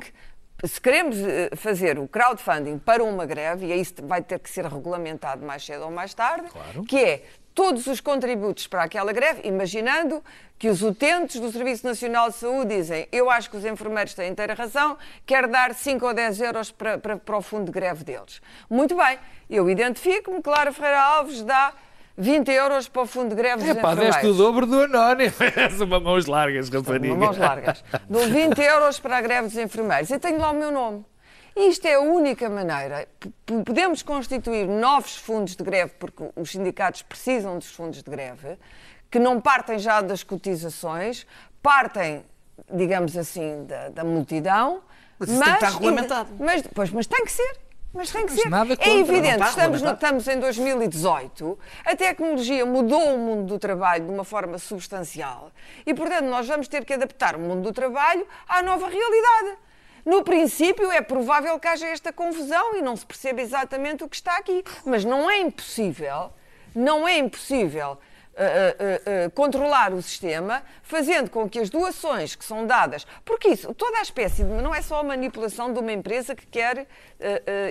[SPEAKER 2] Se queremos eh, fazer o crowdfunding para uma greve, e aí isso vai ter que ser regulamentado mais cedo ou mais tarde, que é todos os contributos para aquela greve, imaginando que os utentes do Serviço Nacional de Saúde dizem eu acho que os enfermeiros têm inteira razão, quero dar 5 ou 10 euros para, para, para o fundo de greve deles. Muito bem, eu identifico-me, Clara Ferreira Alves dá 20 euros para o fundo de greve dos
[SPEAKER 3] É pá,
[SPEAKER 2] enfermeiros.
[SPEAKER 3] deste o dobro do anónimo. [LAUGHS] São uma mãos largas, rapariga.
[SPEAKER 2] Uma mãos largas. Dou 20 euros para a greve dos enfermeiros e tenho lá o meu nome. E isto é a única maneira. Podemos constituir novos fundos de greve, porque os sindicatos precisam dos fundos de greve, que não partem já das cotizações, partem, digamos assim, da, da multidão.
[SPEAKER 7] Mas isso tem que estar regulamentado.
[SPEAKER 2] Mas, pois, mas tem que ser. Mas tem que
[SPEAKER 3] Mas
[SPEAKER 2] ser.
[SPEAKER 3] nada
[SPEAKER 2] é
[SPEAKER 3] contra,
[SPEAKER 2] evidente, estamos, no- estamos em 2018, a tecnologia mudou o mundo do trabalho de uma forma substancial e, portanto, nós vamos ter que adaptar o mundo do trabalho à nova realidade. No princípio, é provável que haja esta confusão e não se perceba exatamente o que está aqui, mas não é impossível, não é impossível uh, uh, uh, controlar o sistema, fazendo com que as doações que são dadas, porque isso, toda a espécie de, não é só a manipulação de uma empresa que quer,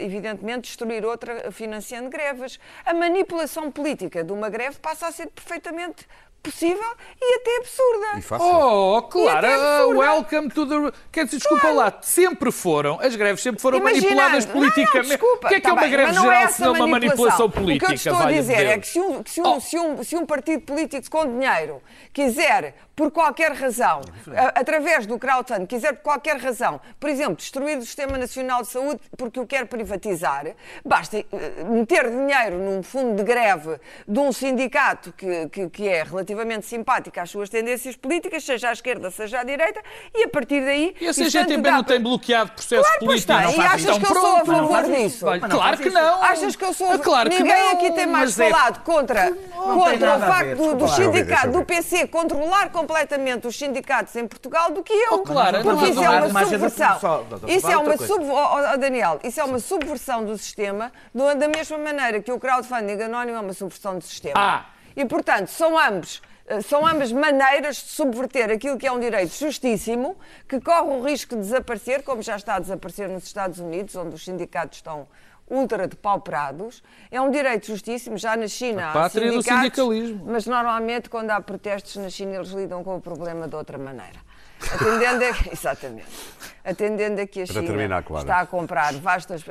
[SPEAKER 2] evidentemente, destruir outra financiando greves. A manipulação política de uma greve passa a ser perfeitamente possível e até absurda.
[SPEAKER 1] E fácil.
[SPEAKER 3] Oh, claro,
[SPEAKER 2] E até
[SPEAKER 3] uh,
[SPEAKER 2] absurda.
[SPEAKER 3] welcome to the. Quer dizer, desculpa lá, sempre foram, as greves sempre foram
[SPEAKER 2] Imaginando-
[SPEAKER 3] manipuladas
[SPEAKER 2] Não, não,
[SPEAKER 3] politicamente.
[SPEAKER 2] desculpa,
[SPEAKER 3] o que é que
[SPEAKER 2] tá
[SPEAKER 3] é uma
[SPEAKER 2] bem,
[SPEAKER 3] greve
[SPEAKER 2] não é
[SPEAKER 3] geral
[SPEAKER 2] essa
[SPEAKER 3] se não uma manipulação política?
[SPEAKER 2] O que eu estou a dizer é
[SPEAKER 3] Deus?
[SPEAKER 2] que se um, se, um,
[SPEAKER 3] Oh.
[SPEAKER 2] se, um, se um partido político com dinheiro quiser, por qualquer razão, a- através do crowdfunding, quiser por qualquer razão, por exemplo, destruir o Sistema Nacional de Saúde porque o quer privatizar, basta eh, meter dinheiro num fundo de greve de um sindicato que, que, que é relativamente simpático às suas tendências políticas, seja à esquerda, seja à direita, e a partir daí...
[SPEAKER 3] E a CGTB
[SPEAKER 2] dá
[SPEAKER 3] não tem bloqueado processos
[SPEAKER 2] Claro, tem.
[SPEAKER 3] Não
[SPEAKER 2] E achas que eu sou a favor disso?
[SPEAKER 3] Claro que não.
[SPEAKER 2] Achas que eu sou.
[SPEAKER 3] Claro que
[SPEAKER 2] Ninguém
[SPEAKER 3] não,
[SPEAKER 2] aqui tem mais
[SPEAKER 3] é-
[SPEAKER 2] falado contra, contra o
[SPEAKER 7] a
[SPEAKER 2] facto do, sindicato, do. PC, controlar completamente os sindicatos em Portugal do que eu.
[SPEAKER 3] Oh, claro,
[SPEAKER 2] Porque isso é uma subversão. Isso é uma
[SPEAKER 7] coisa.
[SPEAKER 2] sub... oh, Daniel, isso é uma subversão do sistema, da mesma maneira que o crowdfunding anónimo é uma subversão do sistema.
[SPEAKER 3] Ah.
[SPEAKER 2] E, portanto, são ambos. eh, São ambas maneiras de subverter aquilo que é um direito justíssimo, que corre o risco de desaparecer, como já está a desaparecer nos Estados Unidos, onde os sindicatos estão ultra depauperados. É um direito justíssimo. Já na China
[SPEAKER 3] A
[SPEAKER 2] há
[SPEAKER 3] pátria do sindicalismo.
[SPEAKER 2] mas normalmente quando há protestos na China eles lidam com o problema de outra maneira. Atendendo a, [LAUGHS] exatamente. Atendendo a que a
[SPEAKER 1] Para
[SPEAKER 2] China
[SPEAKER 1] terminar, Clara.
[SPEAKER 2] está a comprar vastas.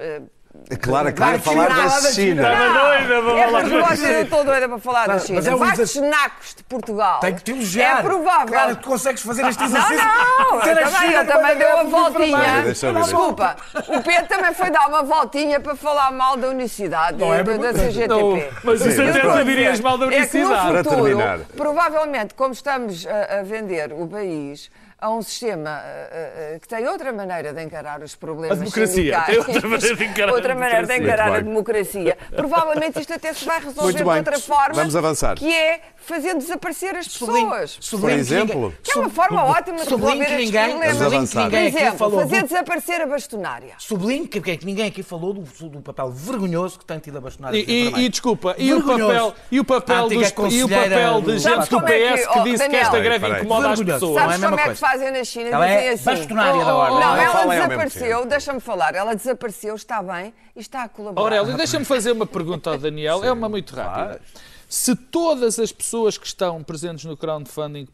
[SPEAKER 1] É claro que ia
[SPEAKER 2] vastos
[SPEAKER 1] falar da China.
[SPEAKER 2] Não, é eu estou doida para falar da
[SPEAKER 7] Mas
[SPEAKER 2] China.
[SPEAKER 7] é um exercício-
[SPEAKER 2] nacos de Portugal.
[SPEAKER 7] Tem que te elogiar.
[SPEAKER 2] É provável.
[SPEAKER 7] Claro que tu consegues fazer este
[SPEAKER 2] Não,
[SPEAKER 7] exercício.
[SPEAKER 2] não,
[SPEAKER 7] Ter
[SPEAKER 2] eu
[SPEAKER 7] a
[SPEAKER 2] também,
[SPEAKER 7] China
[SPEAKER 2] eu também
[SPEAKER 7] numa
[SPEAKER 2] deu a
[SPEAKER 7] greve de
[SPEAKER 2] voltinha. Desculpa, o Pedro também foi dar uma voltinha para falar mal da unicidade
[SPEAKER 7] Não é
[SPEAKER 2] da, da CGTP.
[SPEAKER 3] Não, mas isso até tu dirias mal da
[SPEAKER 2] É que
[SPEAKER 3] unicidade.
[SPEAKER 2] no
[SPEAKER 1] Para
[SPEAKER 2] futuro,
[SPEAKER 1] terminar.
[SPEAKER 2] provavelmente, como estamos a, a vender o país a um sistema eh, eh, que tem outra maneira de encarar os problemas
[SPEAKER 3] A democracia.
[SPEAKER 2] sindicais,
[SPEAKER 3] Tem outra maneira de encarar a
[SPEAKER 2] outra maneira de
[SPEAKER 3] democracia.
[SPEAKER 2] encarar a democracia. Provavelmente isto até se vai resolver de outra forma.
[SPEAKER 1] Vamos avançar.
[SPEAKER 2] Que é fazer desaparecer as
[SPEAKER 7] Sublinho-
[SPEAKER 2] pessoas.
[SPEAKER 7] sublinho
[SPEAKER 1] Por
[SPEAKER 7] que
[SPEAKER 1] exemplo?
[SPEAKER 2] Que é uma forma ótima de resolver
[SPEAKER 7] que
[SPEAKER 2] estes
[SPEAKER 7] ninguém-
[SPEAKER 2] problemas.
[SPEAKER 1] Vamos avançar.
[SPEAKER 2] Por
[SPEAKER 7] ninguém aqui
[SPEAKER 2] exemplo,
[SPEAKER 7] falou
[SPEAKER 2] fazer
[SPEAKER 7] do-
[SPEAKER 2] desaparecer a bastonária.
[SPEAKER 7] Sublinho que, que ninguém aqui falou do, do papel vergonhoso que tem tido a bastonária
[SPEAKER 3] E, e- e desculpa, e o papel, e o papel, dos, e o papel de gente do
[SPEAKER 2] é que-
[SPEAKER 3] PS que
[SPEAKER 2] oh,
[SPEAKER 3] disse que
[SPEAKER 2] Daniel.
[SPEAKER 3] esta greve incomoda as pessoas.
[SPEAKER 2] Sabes
[SPEAKER 7] é
[SPEAKER 2] como é que
[SPEAKER 7] coisa.
[SPEAKER 2] Fazem na China?
[SPEAKER 7] Ela
[SPEAKER 2] Dizem
[SPEAKER 7] é
[SPEAKER 2] assim.
[SPEAKER 7] bastonária da ordem.
[SPEAKER 2] Não, ela
[SPEAKER 1] ao mesmo
[SPEAKER 2] desapareceu, deixa-me falar, ela desapareceu, está bem e está a colaborar.
[SPEAKER 3] Aurélio, deixa-me fazer uma pergunta ao Daniel, é uma muito rápida. Se todas as pessoas que estão presentes no crowdfunding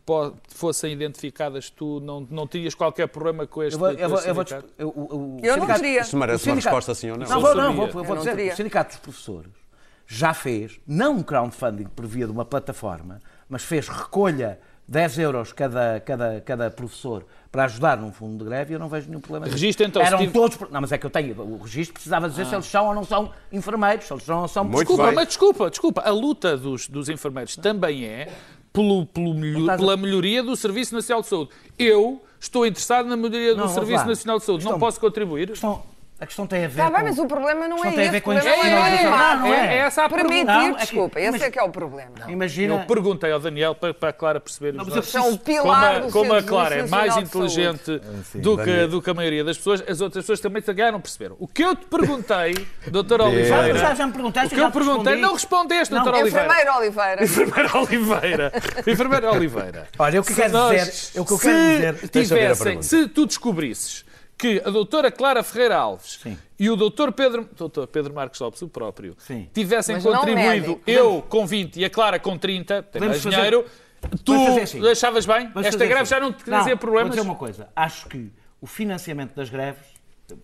[SPEAKER 3] fossem identificadas, tu não, não terias qualquer problema com este,
[SPEAKER 7] Eu vou, eu vou, eu vou,
[SPEAKER 3] sindicato?
[SPEAKER 7] eu, o- o
[SPEAKER 2] Eu não
[SPEAKER 7] sindicato-
[SPEAKER 2] teria.
[SPEAKER 1] Isto merece uma resposta sim ou não?
[SPEAKER 7] Não, vou, não, vou, vou
[SPEAKER 2] Eu não
[SPEAKER 7] dizer.
[SPEAKER 2] teria.
[SPEAKER 7] O Sindicato dos Professores já fez, não um crowdfunding por via de uma plataforma, mas fez recolha 10 euros cada, cada, cada professor para ajudar num fundo de greve eu não vejo nenhum problema.
[SPEAKER 3] Registro, então, se
[SPEAKER 7] Eram
[SPEAKER 3] tive-
[SPEAKER 7] todos. Não, mas é que eu tenho. O registro precisava dizer se eles são ou não são enfermeiros, se eles são ou não são
[SPEAKER 1] Muito
[SPEAKER 3] Desculpa,
[SPEAKER 1] bem.
[SPEAKER 3] mas desculpa, desculpa. A luta dos, dos enfermeiros também é pelo, pelo melho-
[SPEAKER 7] estás a-
[SPEAKER 3] pela melhoria do Serviço Nacional de Saúde. Eu estou interessado na melhoria do
[SPEAKER 7] Não,
[SPEAKER 3] Serviço
[SPEAKER 7] lá.
[SPEAKER 3] Nacional de Saúde. Não
[SPEAKER 7] Questão-
[SPEAKER 3] posso contribuir?
[SPEAKER 7] A questão, a questão tem a ver.
[SPEAKER 2] Está bem,
[SPEAKER 7] com-
[SPEAKER 2] mas o problema não
[SPEAKER 7] questão
[SPEAKER 2] é
[SPEAKER 7] tem a
[SPEAKER 2] esse.
[SPEAKER 7] ver com a
[SPEAKER 2] é
[SPEAKER 7] institucionalização.
[SPEAKER 2] o
[SPEAKER 7] Não, não é.
[SPEAKER 3] É essa a pergunta.
[SPEAKER 2] Permitir,
[SPEAKER 7] Não, é
[SPEAKER 2] desculpa, esse é que é o problema.
[SPEAKER 7] Imagina.
[SPEAKER 3] Eu perguntei ao Daniel para, para a Clara perceber os
[SPEAKER 7] mas eu
[SPEAKER 3] nossos-
[SPEAKER 2] São o
[SPEAKER 3] como
[SPEAKER 2] pilar
[SPEAKER 3] a,
[SPEAKER 2] do
[SPEAKER 3] como a Clara é mais inteligente do, que, do que a maioria das pessoas, as outras pessoas também se calhar não perceberam. O que eu te perguntei, [LAUGHS] doutor Oliveira,
[SPEAKER 7] já, já me perguntaste.
[SPEAKER 3] o que eu
[SPEAKER 7] te
[SPEAKER 3] perguntei,
[SPEAKER 7] respondi.
[SPEAKER 3] não respondeste,
[SPEAKER 7] Não.
[SPEAKER 3] doutor Oliveira.
[SPEAKER 2] Enfermeiro Oliveira.
[SPEAKER 3] Enfermeiro Oliveira. [LAUGHS] Enfermeiro Oliveira.
[SPEAKER 7] Olha, o que quero dizer- o que eu
[SPEAKER 3] se
[SPEAKER 1] a
[SPEAKER 3] Tivessem, se tu descobrisses que a doutora Clara Ferreira Alves
[SPEAKER 7] Sim.
[SPEAKER 3] e o doutor Pedro, doutor Pedro Marcos Lopes, o próprio,
[SPEAKER 7] Sim.
[SPEAKER 3] tivessem
[SPEAKER 2] Mas não
[SPEAKER 3] contribuído, eu com 20 e a Clara com 30, tem mais
[SPEAKER 7] fazer-
[SPEAKER 3] dinheiro, tu
[SPEAKER 7] assim.
[SPEAKER 3] achavas bem?
[SPEAKER 7] Vamos
[SPEAKER 3] Esta greve
[SPEAKER 7] assim.
[SPEAKER 3] já não te trazia
[SPEAKER 7] Vou
[SPEAKER 3] problemas?
[SPEAKER 7] dizer uma coisa. Acho que o financiamento das greves,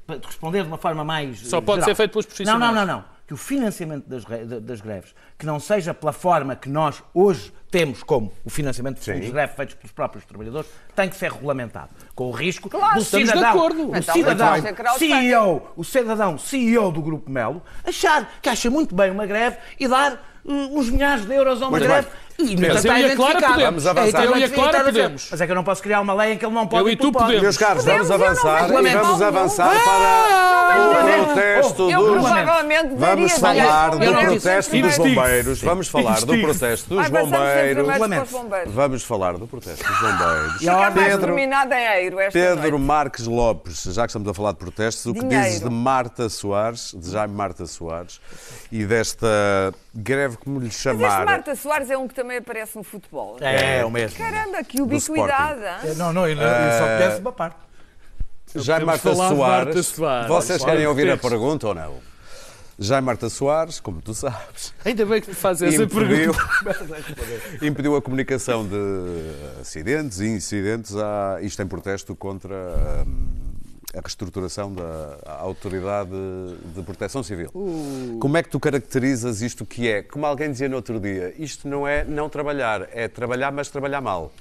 [SPEAKER 7] para te responder de uma forma mais.
[SPEAKER 3] Só pode
[SPEAKER 7] geral.
[SPEAKER 3] ser feito pelos profissionais.
[SPEAKER 7] Não, não, não, não. Que o financiamento das, das greves, que não seja pela forma que nós hoje temos como o financiamento de fundos de greve feitos pelos próprios trabalhadores, tem que ser regulamentado. Com o risco
[SPEAKER 2] Claro,
[SPEAKER 7] do cidadão,
[SPEAKER 3] acordo.
[SPEAKER 7] o
[SPEAKER 2] Então,
[SPEAKER 7] cidadão
[SPEAKER 2] mas vai ser crowdfunding.
[SPEAKER 7] CEO, o cidadão CEO do Grupo Melo, achar que acha muito bem uma greve e dar uh, uns milhares de euros a uma
[SPEAKER 1] Muito
[SPEAKER 7] greve E,
[SPEAKER 3] eu
[SPEAKER 7] está
[SPEAKER 3] e a Clara
[SPEAKER 7] identificado.
[SPEAKER 3] podemos.
[SPEAKER 1] Vamos avançar.
[SPEAKER 3] Eu e a Clara podemos.
[SPEAKER 7] Mas é que eu não posso criar uma lei em que ele não pode
[SPEAKER 3] Eu e tu podemos.
[SPEAKER 1] Meus caros, vamos
[SPEAKER 2] não
[SPEAKER 1] avançar e vamos avançar
[SPEAKER 2] nenhum.
[SPEAKER 1] para o
[SPEAKER 7] Ah!
[SPEAKER 1] protesto dos...
[SPEAKER 2] provavelmente
[SPEAKER 1] Vamos falar do
[SPEAKER 7] não
[SPEAKER 1] protesto dos bombeiros. Vamos falar do protesto dos bombeiros. Vamos falar do protesto dos bombeiros.
[SPEAKER 7] E a ordem-
[SPEAKER 2] Mais
[SPEAKER 1] Pedro,
[SPEAKER 2] terminada em Eiro
[SPEAKER 1] Pedro. Marques Lopes, já que estamos a falar de protestos, o que dizes de Marta Soares, de Jaime Marta Soares, e desta greve, como lhe
[SPEAKER 2] Mas este
[SPEAKER 1] chamar?
[SPEAKER 2] Marta Soares é um que também aparece no futebol.
[SPEAKER 7] É, é o mesmo.
[SPEAKER 2] Caramba, que ubiquidade. hein?
[SPEAKER 7] Não, não, eu, eu só conheço uma parte.
[SPEAKER 3] Podemos
[SPEAKER 1] Marta Soares.
[SPEAKER 3] Soares.
[SPEAKER 1] Vocês querem ouvir a pergunta ou não? Jaime Marta Soares, como tu sabes,
[SPEAKER 3] Ainda bem que me faz essa
[SPEAKER 1] impediu,
[SPEAKER 3] pergunta. [LAUGHS]
[SPEAKER 1] impediu a comunicação de acidentes e incidentes. A, isto em protesto contra hum, a reestruturação da Autoridade de Proteção Civil. Como é que tu caracterizas isto que é? Como alguém dizia no outro dia, isto não é não trabalhar, é trabalhar, mas trabalhar mal.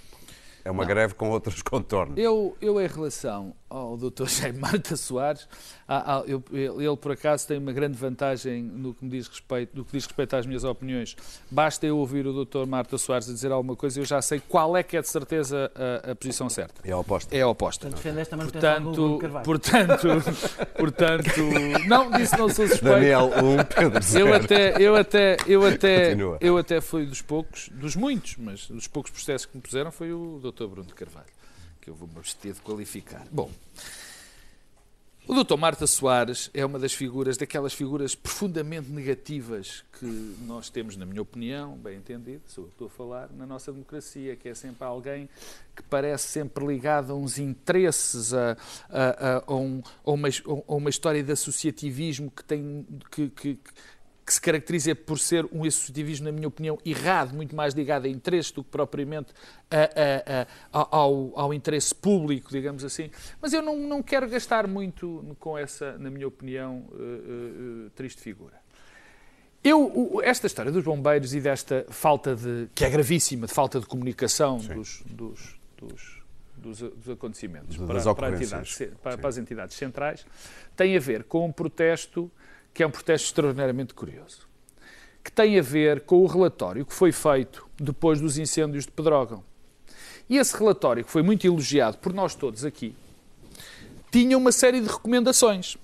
[SPEAKER 1] É uma greve com outros [LAUGHS] contornos.
[SPEAKER 3] Eu, eu, em relação ao Dr. [LAUGHS] Jaime Marta Soares, há- há- eu- ele, por acaso tem uma grande vantagem no que, me diz respeito, no que diz respeito às minhas opiniões. Basta eu ouvir o Dr. Marta Soares a dizer alguma coisa e eu já sei qual é que é de certeza a, a posição certa.
[SPEAKER 1] É a oposta.
[SPEAKER 3] É a oposta.
[SPEAKER 7] A
[SPEAKER 3] Portanto,
[SPEAKER 7] Carvalho.
[SPEAKER 3] portanto, [LAUGHS] portanto, não, disso não sou suspeito.
[SPEAKER 1] Daniel 1, Pedro 0.
[SPEAKER 3] Eu até, eu até, eu até,
[SPEAKER 1] Continua.
[SPEAKER 3] eu até fui dos poucos, dos muitos, mas dos poucos processos que me puseram foi o Dr. Bruno de Carvalho, que eu vou-me abster de qualificar. Bom, o Dr. Marta Soares é uma das figuras, daquelas figuras profundamente negativas que nós temos, na minha opinião, bem entendido, sou eu que estou a falar, na nossa democracia, que é sempre alguém que parece sempre ligado a uns interesses, a, a, a, a um- uma, uma história de associativismo que tem que, que- que se caracteriza por ser um associativismo, na minha opinião, errado, muito mais ligado a interesses do que propriamente a- a- a- ao, ao interesse público, digamos assim. Mas eu não, não quero gastar muito com essa, na minha opinião, eh, eh, triste figura. Eu, esta história dos bombeiros e desta falta de, que é gravíssima, de falta de comunicação dos, dos, dos, dos, dos acontecimentos para, para, a
[SPEAKER 1] ocorrências.
[SPEAKER 3] entidade ce- para- para as entidades centrais, tem a ver com um protesto que é um protesto extraordinariamente curioso, que tem a ver com o relatório que foi feito depois dos incêndios de Pedrógão. E esse relatório, que foi muito elogiado por nós todos aqui, tinha uma série de recomendações.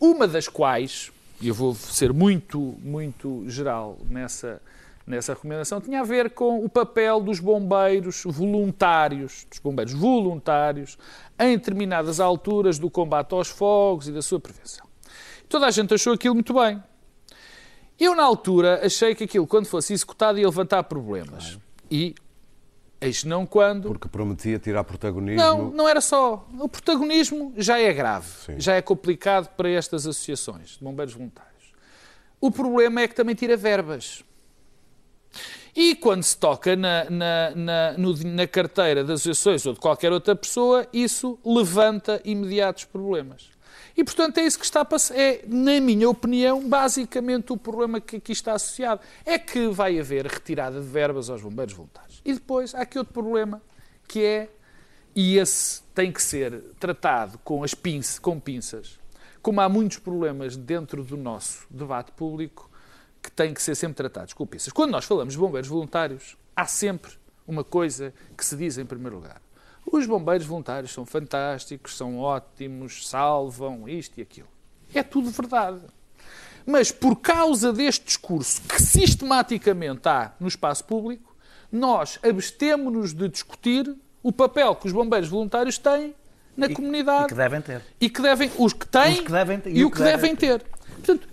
[SPEAKER 3] Uma das quais, e eu vou ser muito, muito geral nessa, nessa recomendação, tinha a ver com o papel dos bombeiros voluntários, dos bombeiros voluntários, em determinadas alturas do combate aos fogos e da sua prevenção. Toda a gente achou aquilo muito bem. Eu, na altura, achei que aquilo, quando fosse executado, ia levantar problemas. E, eis não quando,
[SPEAKER 1] Porque prometia tirar protagonismo.
[SPEAKER 3] não, não era só. O protagonismo já é grave,
[SPEAKER 1] Sim.
[SPEAKER 3] já é complicado para estas associações de bombeiros voluntários. O problema é que também tira verbas. E quando se toca na, na, na, na carteira das associações ou de qualquer outra pessoa, isso levanta imediatos problemas. E, portanto, é isso que está a passar. É, na minha opinião, basicamente o problema que aqui está associado. É que vai haver retirada de verbas aos bombeiros voluntários. E depois há aqui outro problema, que é, e esse tem que ser tratado com, as pinças, com pinças, como há muitos problemas dentro do nosso debate público que têm que ser sempre tratados com pinças. Quando nós falamos de bombeiros voluntários, há sempre uma coisa que se diz em primeiro lugar. Os bombeiros voluntários são fantásticos, são ótimos, salvam isto e aquilo. É tudo verdade. Mas por causa deste discurso que sistematicamente há no espaço público, nós abstemos-nos de discutir o papel que os bombeiros voluntários têm na comunidade
[SPEAKER 7] E que devem ter.
[SPEAKER 3] e que devem, os que têm
[SPEAKER 7] Os que devem ter-
[SPEAKER 3] e, o que devem ter. Portanto,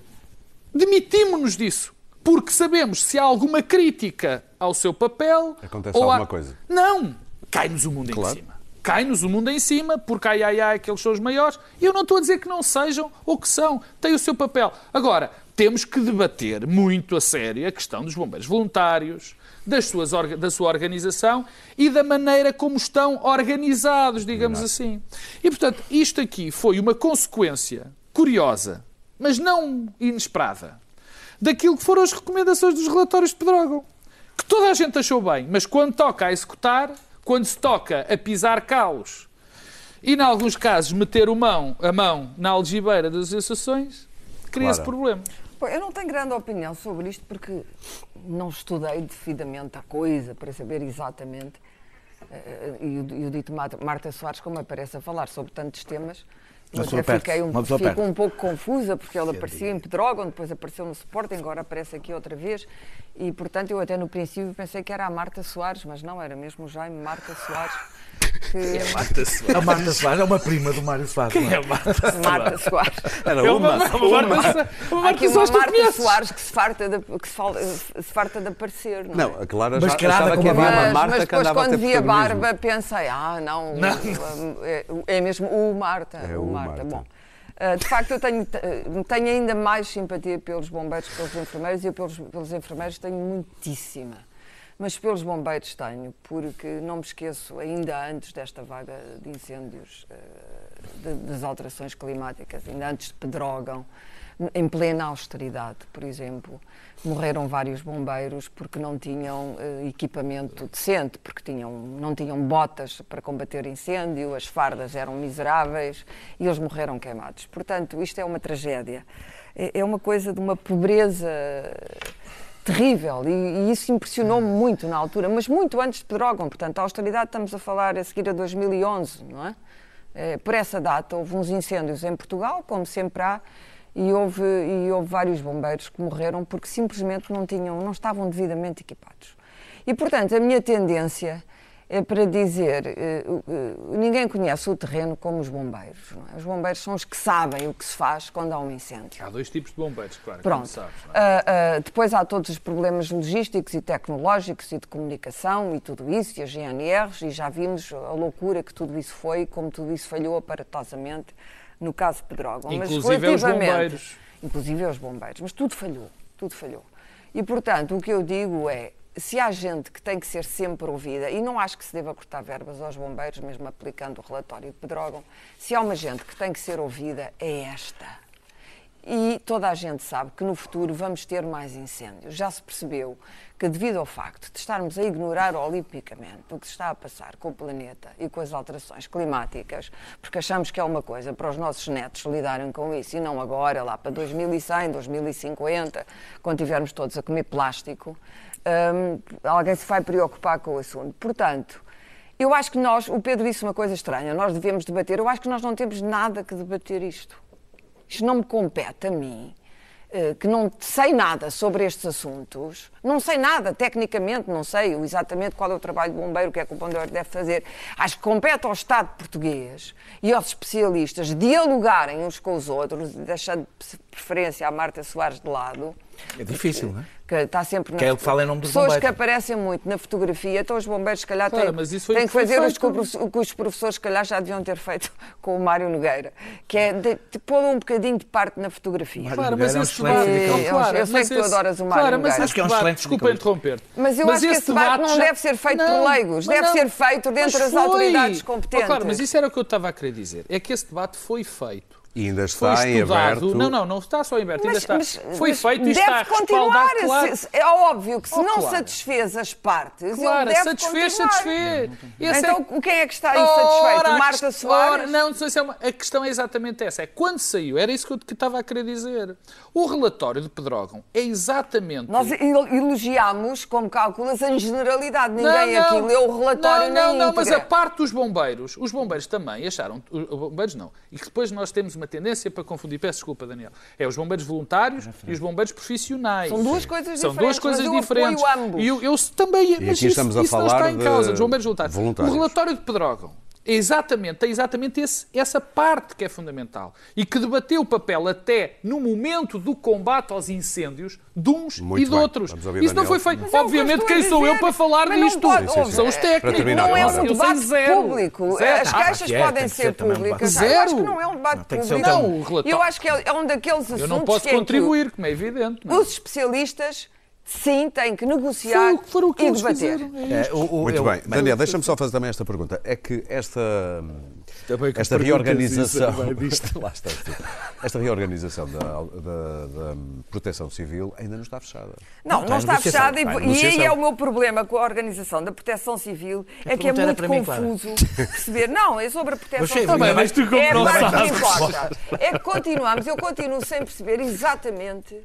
[SPEAKER 3] demitimos-nos disso, porque sabemos se há alguma crítica ao seu papel.
[SPEAKER 1] Acontece
[SPEAKER 3] ou há-
[SPEAKER 1] alguma coisa.
[SPEAKER 3] Não! Cai-nos o mundo
[SPEAKER 1] Claro.
[SPEAKER 3] em cima. Cai-nos o mundo em cima, porque ai ai ai, que eles são os maiores. Eu não estou a dizer que não sejam ou que são. Têm o seu papel. Agora, temos que debater muito a sério a questão dos bombeiros voluntários, das suas, da sua organização e da maneira como estão organizados, digamos assim. E, portanto, isto aqui foi uma consequência curiosa, mas não inesperada, daquilo que foram as recomendações dos relatórios de Pedrógão. Que toda a gente achou bem, mas quando toca a executar, quando se toca a pisar calos e, em alguns casos, meter o mão, a mão na algibeira das associações, cria-se
[SPEAKER 1] Claro.
[SPEAKER 3] problema.
[SPEAKER 2] Bom, eu não tenho grande opinião sobre isto porque não estudei devidamente a coisa para saber exatamente. eh, E o, e o dito Marta, Marta Soares, como aparece a falar sobre tantos temas, eu fiquei um,
[SPEAKER 7] uma pessoa
[SPEAKER 2] fico
[SPEAKER 7] perde-se.
[SPEAKER 2] um pouco confusa porque ele aparecia em Pedrógão, depois apareceu no Sporting, agora aparece aqui outra vez. E portanto eu até no princípio pensei que era a Marta Soares, mas não, era mesmo o Jaime Marta Soares. Que...
[SPEAKER 7] A Marta Soares é uma prima do Mário Soares. não é?
[SPEAKER 2] Marta Soares.
[SPEAKER 1] Era
[SPEAKER 3] É
[SPEAKER 1] uma.
[SPEAKER 3] uma, uma, Marta- uma Marta
[SPEAKER 2] uma
[SPEAKER 3] Soares que tu
[SPEAKER 2] Marta. Soares que se farta de, que se farta de aparecer, não é?
[SPEAKER 1] Não, a Clara já achava que havia
[SPEAKER 7] a
[SPEAKER 1] uma
[SPEAKER 2] mas,
[SPEAKER 1] Marta
[SPEAKER 2] mas
[SPEAKER 1] que andava a
[SPEAKER 2] quando vi a barba pensei, ah não, é, é mesmo o Marta.
[SPEAKER 1] É
[SPEAKER 2] o Marta.
[SPEAKER 1] Marta.
[SPEAKER 2] Bom, ah, de facto eu tenho, tenho ainda mais simpatia pelos bombeiros que pelos enfermeiros e eu pelos, pelos enfermeiros tenho muitíssima. Mas pelos bombeiros tenho, porque não me esqueço, ainda antes desta vaga de incêndios, eh, de- das alterações climáticas, ainda antes de Pedrógão, em plena austeridade, por exemplo, morreram vários bombeiros porque não tinham eh, equipamento decente, porque tinham, não tinham botas para combater incêndio, as fardas eram miseráveis e eles morreram queimados. Portanto, isto é uma tragédia. É é uma coisa de uma pobreza terrível e, e isso impressionou-me muito na altura, mas muito antes de Pedrógão. Portanto, a austeridade estamos a falar a seguir a 2011, não é? Eh, por essa data houve uns incêndios em Portugal, como sempre há, e houve, e houve vários bombeiros que morreram porque simplesmente não, tinham, não estavam devidamente equipados. E, portanto, a minha tendência é para dizer, eh, ninguém conhece o terreno como os bombeiros. é? Os bombeiros são os que sabem o que se faz quando há um incêndio.
[SPEAKER 3] Há dois tipos de bombeiros, claro,
[SPEAKER 2] Pronto.
[SPEAKER 3] sabes. é?
[SPEAKER 2] Ah, ah, depois há todos os problemas logísticos e tecnológicos e de comunicação e tudo isso, e as GNRs, e já vimos a loucura que tudo isso foi e como tudo isso falhou aparatosamente no caso de Pedrógão. Mas
[SPEAKER 3] Inclusive aos
[SPEAKER 2] relativamente-
[SPEAKER 3] bombeiros.
[SPEAKER 2] Inclusive aos bombeiros. Mas tudo falhou, tudo falhou. E, portanto, o que eu digo é, se há gente que tem que ser sempre ouvida, e não acho que se deva cortar verbas aos bombeiros, mesmo aplicando o relatório de Pedrógão, se há uma gente que tem que ser ouvida, é esta. E toda a gente sabe que no futuro vamos ter mais incêndios. Já se percebeu que, devido ao facto de estarmos a ignorar olimpicamente o que se está a passar com o planeta e com as alterações climáticas, porque achamos que é uma coisa para os nossos netos lidarem com isso e não agora, lá para 2100, 2050, quando estivermos todos a comer plástico, hum, alguém se vai preocupar com o assunto. Portanto, eu acho que nós, o Pedro disse uma coisa estranha, nós devemos debater, eu acho que nós não temos nada que debater isto. Isto não me compete a mim, eh, que não sei nada sobre estes assuntos, não sei nada, tecnicamente, não sei exatamente qual é o trabalho do bombeiro, o que é que o bombeiro deve fazer. Acho que compete ao Estado português e aos especialistas dialogarem uns com os outros, deixando de preferência a Marta Soares de lado.
[SPEAKER 7] É difícil, não é?
[SPEAKER 2] Que está sempre na
[SPEAKER 7] Que é ele que fala em nome dos
[SPEAKER 2] Pessoas
[SPEAKER 7] bombeiros.
[SPEAKER 2] que aparecem muito na fotografia, então os bombeiros, se calhar,
[SPEAKER 3] Claro,
[SPEAKER 2] têm,
[SPEAKER 3] mas
[SPEAKER 2] têm
[SPEAKER 3] o
[SPEAKER 2] que fazer os que o o que os professores, se calhar, já deviam ter feito [LAUGHS] com o Mário Nogueira, que é de, de pôr um bocadinho de parte na fotografia.
[SPEAKER 7] Mário
[SPEAKER 3] Claro,
[SPEAKER 7] Nogueira
[SPEAKER 3] mas
[SPEAKER 7] é um
[SPEAKER 3] esse
[SPEAKER 7] excelente
[SPEAKER 3] debate.
[SPEAKER 7] sindicalista.
[SPEAKER 2] Eu- eu
[SPEAKER 3] Claro,
[SPEAKER 2] sei
[SPEAKER 3] mas
[SPEAKER 2] que tu
[SPEAKER 3] esse-
[SPEAKER 2] adoras o Mário
[SPEAKER 3] Claro, mas
[SPEAKER 2] Nogueira.
[SPEAKER 3] esse
[SPEAKER 7] Acho que é um excelente
[SPEAKER 3] desculpa interromper-te.
[SPEAKER 2] Mas eu acho que
[SPEAKER 3] esse
[SPEAKER 2] debate não
[SPEAKER 3] já-
[SPEAKER 2] deve ser feito por
[SPEAKER 3] Não,
[SPEAKER 2] leigos,
[SPEAKER 3] mas
[SPEAKER 2] deve
[SPEAKER 3] não.
[SPEAKER 2] ser feito dentro
[SPEAKER 3] Mas
[SPEAKER 2] das autoridades competentes.
[SPEAKER 3] Oh, claro, mas isso era o que eu estava a querer dizer. É que esse debate foi feito.
[SPEAKER 1] E ainda
[SPEAKER 3] Foi
[SPEAKER 1] está em
[SPEAKER 3] estudado.
[SPEAKER 1] aberto.
[SPEAKER 3] Não, não, não está só em aberto, ainda
[SPEAKER 2] Mas-
[SPEAKER 3] está.
[SPEAKER 2] mas-
[SPEAKER 3] foi
[SPEAKER 2] mas
[SPEAKER 3] feito e
[SPEAKER 2] deve
[SPEAKER 3] está a
[SPEAKER 2] continuar.
[SPEAKER 3] claro.
[SPEAKER 2] Se- É óbvio que se
[SPEAKER 3] Oh,
[SPEAKER 2] não
[SPEAKER 3] claro.
[SPEAKER 2] satisfez as partes,
[SPEAKER 3] Claro,
[SPEAKER 2] ele deve
[SPEAKER 3] satisfez,
[SPEAKER 2] continuar.
[SPEAKER 3] satisfez. Esse
[SPEAKER 2] Então,
[SPEAKER 3] é-
[SPEAKER 2] quem é que está insatisfeito?
[SPEAKER 3] Ora,
[SPEAKER 2] Marta Soares?
[SPEAKER 3] ora, não, não sei se é uma... A questão é exatamente essa. É quando saiu, era isso que eu que estava a querer dizer. O relatório de Pedrógão é exatamente...
[SPEAKER 2] Nós el- elogiámos, como calculas, em generalidade. Ninguém
[SPEAKER 3] Não, não.
[SPEAKER 2] aqui leu o relatório
[SPEAKER 3] Não, não, não, mas a parte dos bombeiros, os bombeiros também acharam, os bombeiros não, e que depois nós temos uma tendência para confundir, peço desculpa, Daniel, é os bombeiros voluntários e os bombeiros profissionais.
[SPEAKER 2] São duas coisas
[SPEAKER 3] São
[SPEAKER 2] diferentes,
[SPEAKER 3] duas coisas
[SPEAKER 2] mas eu
[SPEAKER 3] diferentes.
[SPEAKER 2] apoio ambos.
[SPEAKER 3] E eu, eu também, mas
[SPEAKER 1] aqui
[SPEAKER 3] isso,
[SPEAKER 1] estamos a
[SPEAKER 3] isso não
[SPEAKER 1] falar
[SPEAKER 3] está em
[SPEAKER 1] de
[SPEAKER 3] causa, dos bombeiros voluntários.
[SPEAKER 1] voluntários.
[SPEAKER 3] O relatório de Pedrógão é exatamente, tem exatamente esse- essa parte que é fundamental e que debateu o papel até no momento do combate aos incêndios de uns
[SPEAKER 1] Muito
[SPEAKER 3] e de
[SPEAKER 1] bem.
[SPEAKER 3] outros. Isso não foi feito.
[SPEAKER 2] Mas é
[SPEAKER 3] Obviamente, quem sou eu para falar
[SPEAKER 2] não
[SPEAKER 3] disto?
[SPEAKER 2] pode-
[SPEAKER 1] Sim, sim,
[SPEAKER 3] São os técnicos.
[SPEAKER 1] Terminar,
[SPEAKER 2] não é um debate
[SPEAKER 3] zero.
[SPEAKER 2] público.
[SPEAKER 3] Zero.
[SPEAKER 2] As
[SPEAKER 3] Ah,
[SPEAKER 2] queixas
[SPEAKER 7] que é,
[SPEAKER 2] podem ser
[SPEAKER 7] um
[SPEAKER 2] públicas.
[SPEAKER 3] debate.
[SPEAKER 2] Eu acho que
[SPEAKER 3] Zero.
[SPEAKER 2] não é um debate
[SPEAKER 7] um
[SPEAKER 2] público.
[SPEAKER 3] Não, o relatório-
[SPEAKER 2] Eu acho que é é um daqueles assuntos
[SPEAKER 3] Eu não posso
[SPEAKER 2] que é que
[SPEAKER 3] contribuir, como é evidente. não é?
[SPEAKER 2] Os especialistas, sim, têm que negociar
[SPEAKER 3] foram
[SPEAKER 2] e
[SPEAKER 3] eles
[SPEAKER 2] debater.
[SPEAKER 3] É
[SPEAKER 7] É, o- o-
[SPEAKER 1] Muito
[SPEAKER 7] eu-
[SPEAKER 1] bem. Daniel, deixa-me só fazer também esta pergunta. É que esta,
[SPEAKER 3] Também que
[SPEAKER 1] esta reorganização.
[SPEAKER 3] isso, disto. [LAUGHS]
[SPEAKER 1] Lá está. Esta reorganização da, da- da proteção civil ainda não está fechada.
[SPEAKER 2] Não,
[SPEAKER 7] Não,
[SPEAKER 2] não,
[SPEAKER 7] está
[SPEAKER 2] fechada e, e aí é o meu problema com a organização da proteção civil, é que é muito
[SPEAKER 7] para mim,
[SPEAKER 2] confuso perceber. Não, é sobre a proteção civil.
[SPEAKER 7] Bem,
[SPEAKER 3] mas tu
[SPEAKER 2] é
[SPEAKER 3] sabes.
[SPEAKER 2] que importa. É que continuamos, eu continuo sem perceber exatamente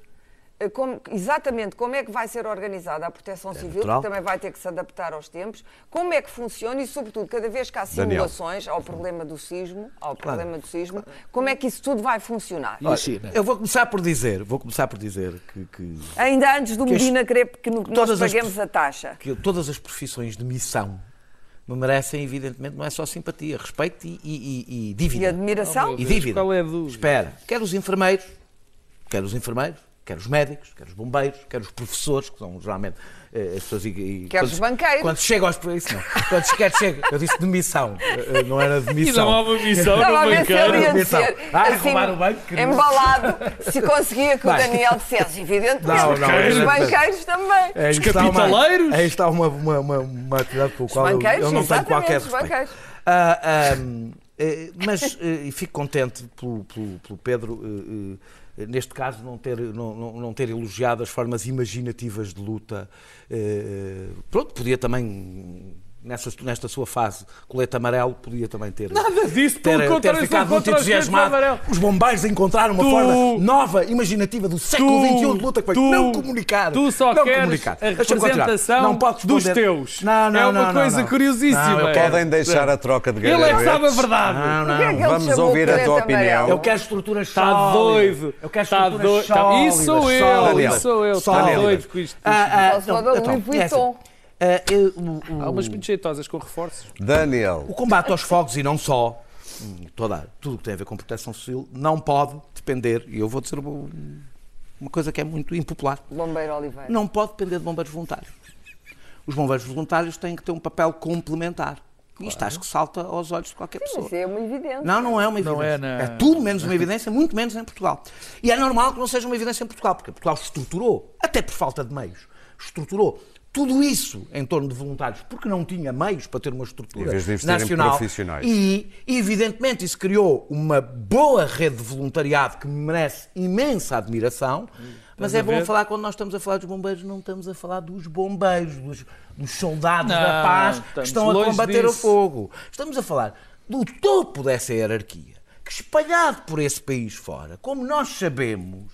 [SPEAKER 2] como- exatamente como é que vai ser organizada a proteção civil,
[SPEAKER 7] natural.
[SPEAKER 2] que também vai ter que se adaptar aos tempos, como é que funciona e, sobretudo, cada vez que há
[SPEAKER 1] Daniel.
[SPEAKER 2] simulações ao problema do sismo, ao problema do sismo, como é que isso tudo vai funcionar?
[SPEAKER 3] A China?
[SPEAKER 7] Eu vou começar por dizer, vou começar por dizer que, que,
[SPEAKER 2] Ainda antes do
[SPEAKER 7] Que as-
[SPEAKER 2] Medina querer que no- nós
[SPEAKER 7] as
[SPEAKER 2] paguemos
[SPEAKER 7] prof-
[SPEAKER 2] a taxa.
[SPEAKER 7] que todas as profissões de missão me merecem, evidentemente, não é só simpatia, respeito e, e- e- e dívida.
[SPEAKER 2] E admiração?
[SPEAKER 7] E dívida.
[SPEAKER 3] Qual é a dúvida?
[SPEAKER 7] Espera, quer os enfermeiros, quer os enfermeiros, quer os médicos, quer os bombeiros, quer os professores, que são geralmente eh, as pessoas... E, e-
[SPEAKER 2] Quer os banqueiros.
[SPEAKER 7] Quando chega aos... Isso não. Quando chega, chega, eu disse de missão, eh, eh, não era de
[SPEAKER 3] E não há uma missão
[SPEAKER 2] a
[SPEAKER 3] no banqueiro.
[SPEAKER 7] Ah,
[SPEAKER 2] assim,
[SPEAKER 7] roubar o banco, que-
[SPEAKER 2] embalado, se conseguia que o
[SPEAKER 7] Vai.
[SPEAKER 2] Daniel dissesse, evidentemente,
[SPEAKER 7] Não, não,
[SPEAKER 2] os
[SPEAKER 7] evidentemente.
[SPEAKER 2] banqueiros também.
[SPEAKER 7] Aí
[SPEAKER 3] Os
[SPEAKER 7] está uma-
[SPEAKER 3] capitaleiros?
[SPEAKER 7] Aí está uma, uma, uma, uma atividade com a qual eu, eu não tenho qualquer
[SPEAKER 2] os
[SPEAKER 7] respeito.
[SPEAKER 2] banqueiros.
[SPEAKER 7] Ah, eh, mas e fico contente pelo, pelo- pelo Pedro, neste caso, não ter, não, não- ter elogiado as formas imaginativas de luta. Eh, pronto, podia também, nessa, nesta sua fase, colete amarelo, podia também ter.
[SPEAKER 3] Nada disso,
[SPEAKER 7] ter, ter
[SPEAKER 3] eu sou
[SPEAKER 7] ficado muito entusiasmado. Os bombeiros encontraram uma
[SPEAKER 3] Tu-
[SPEAKER 7] forma nova, imaginativa do século
[SPEAKER 3] Tu-
[SPEAKER 7] XXI de luta que foi
[SPEAKER 3] tu-
[SPEAKER 7] não comunicar.
[SPEAKER 3] tu só
[SPEAKER 7] não
[SPEAKER 3] queres
[SPEAKER 7] comunicar.
[SPEAKER 3] a representação
[SPEAKER 7] não pode
[SPEAKER 3] dos teus.
[SPEAKER 7] Não, não,
[SPEAKER 3] É uma
[SPEAKER 7] não, não,
[SPEAKER 3] coisa
[SPEAKER 7] não.
[SPEAKER 3] curiosíssima.
[SPEAKER 1] Podem deixar a troca de
[SPEAKER 3] Ele é que sabe a verdade.
[SPEAKER 2] É
[SPEAKER 1] Vamos ouvir a tua opinião.
[SPEAKER 7] Eu quero estruturas
[SPEAKER 3] Está
[SPEAKER 7] sólidas.
[SPEAKER 3] doido.
[SPEAKER 7] Eu quero
[SPEAKER 3] Está
[SPEAKER 7] estruturas
[SPEAKER 3] doido. Tá-
[SPEAKER 7] sólidas.
[SPEAKER 3] Isso sou eu. Isso sou eu. Está doido com isto.
[SPEAKER 7] Ah, ah,
[SPEAKER 2] Só se pode a
[SPEAKER 7] então,
[SPEAKER 2] Louis
[SPEAKER 7] é assim.
[SPEAKER 2] Vuitton.
[SPEAKER 7] Ah, eu- o- o-
[SPEAKER 3] Há umas muito jeitosas com reforços.
[SPEAKER 1] Daniel,
[SPEAKER 7] O combate aos fogos e não só, hum, toda, tudo o que tem a ver com proteção civil, não pode depender, e eu vou dizer uma, coisa que é muito impopular,
[SPEAKER 2] Bombeiro Oliveira.
[SPEAKER 7] não pode depender de bombeiros voluntários. Os bombeiros voluntários têm que ter um papel complementar. Isto acho que salta aos olhos de qualquer pessoa.
[SPEAKER 2] Isso é uma evidência.
[SPEAKER 7] Não, não é uma
[SPEAKER 3] Não
[SPEAKER 7] evidência.
[SPEAKER 3] é na-
[SPEAKER 7] tudo menos uma evidência, muito menos em Portugal. E é normal que não seja uma evidência em Portugal, porque Portugal estruturou, até por falta de meios, estruturou tudo isso em torno de voluntários, porque não tinha meios para ter uma
[SPEAKER 1] Em
[SPEAKER 7] estrutura nacional.
[SPEAKER 1] profissionais.
[SPEAKER 7] E, evidentemente, isso criou uma boa rede de voluntariado que merece imensa admiração. Mas
[SPEAKER 3] Estás a
[SPEAKER 7] é bom
[SPEAKER 3] ver?
[SPEAKER 7] falar, quando nós estamos a falar dos bombeiros, não estamos a falar dos bombeiros, dos, dos soldados
[SPEAKER 3] Não,
[SPEAKER 7] da paz que estão a combater o
[SPEAKER 3] disso.
[SPEAKER 7] fogo. Estamos a falar do topo dessa hierarquia, que espalhado por esse país fora, como nós sabemos,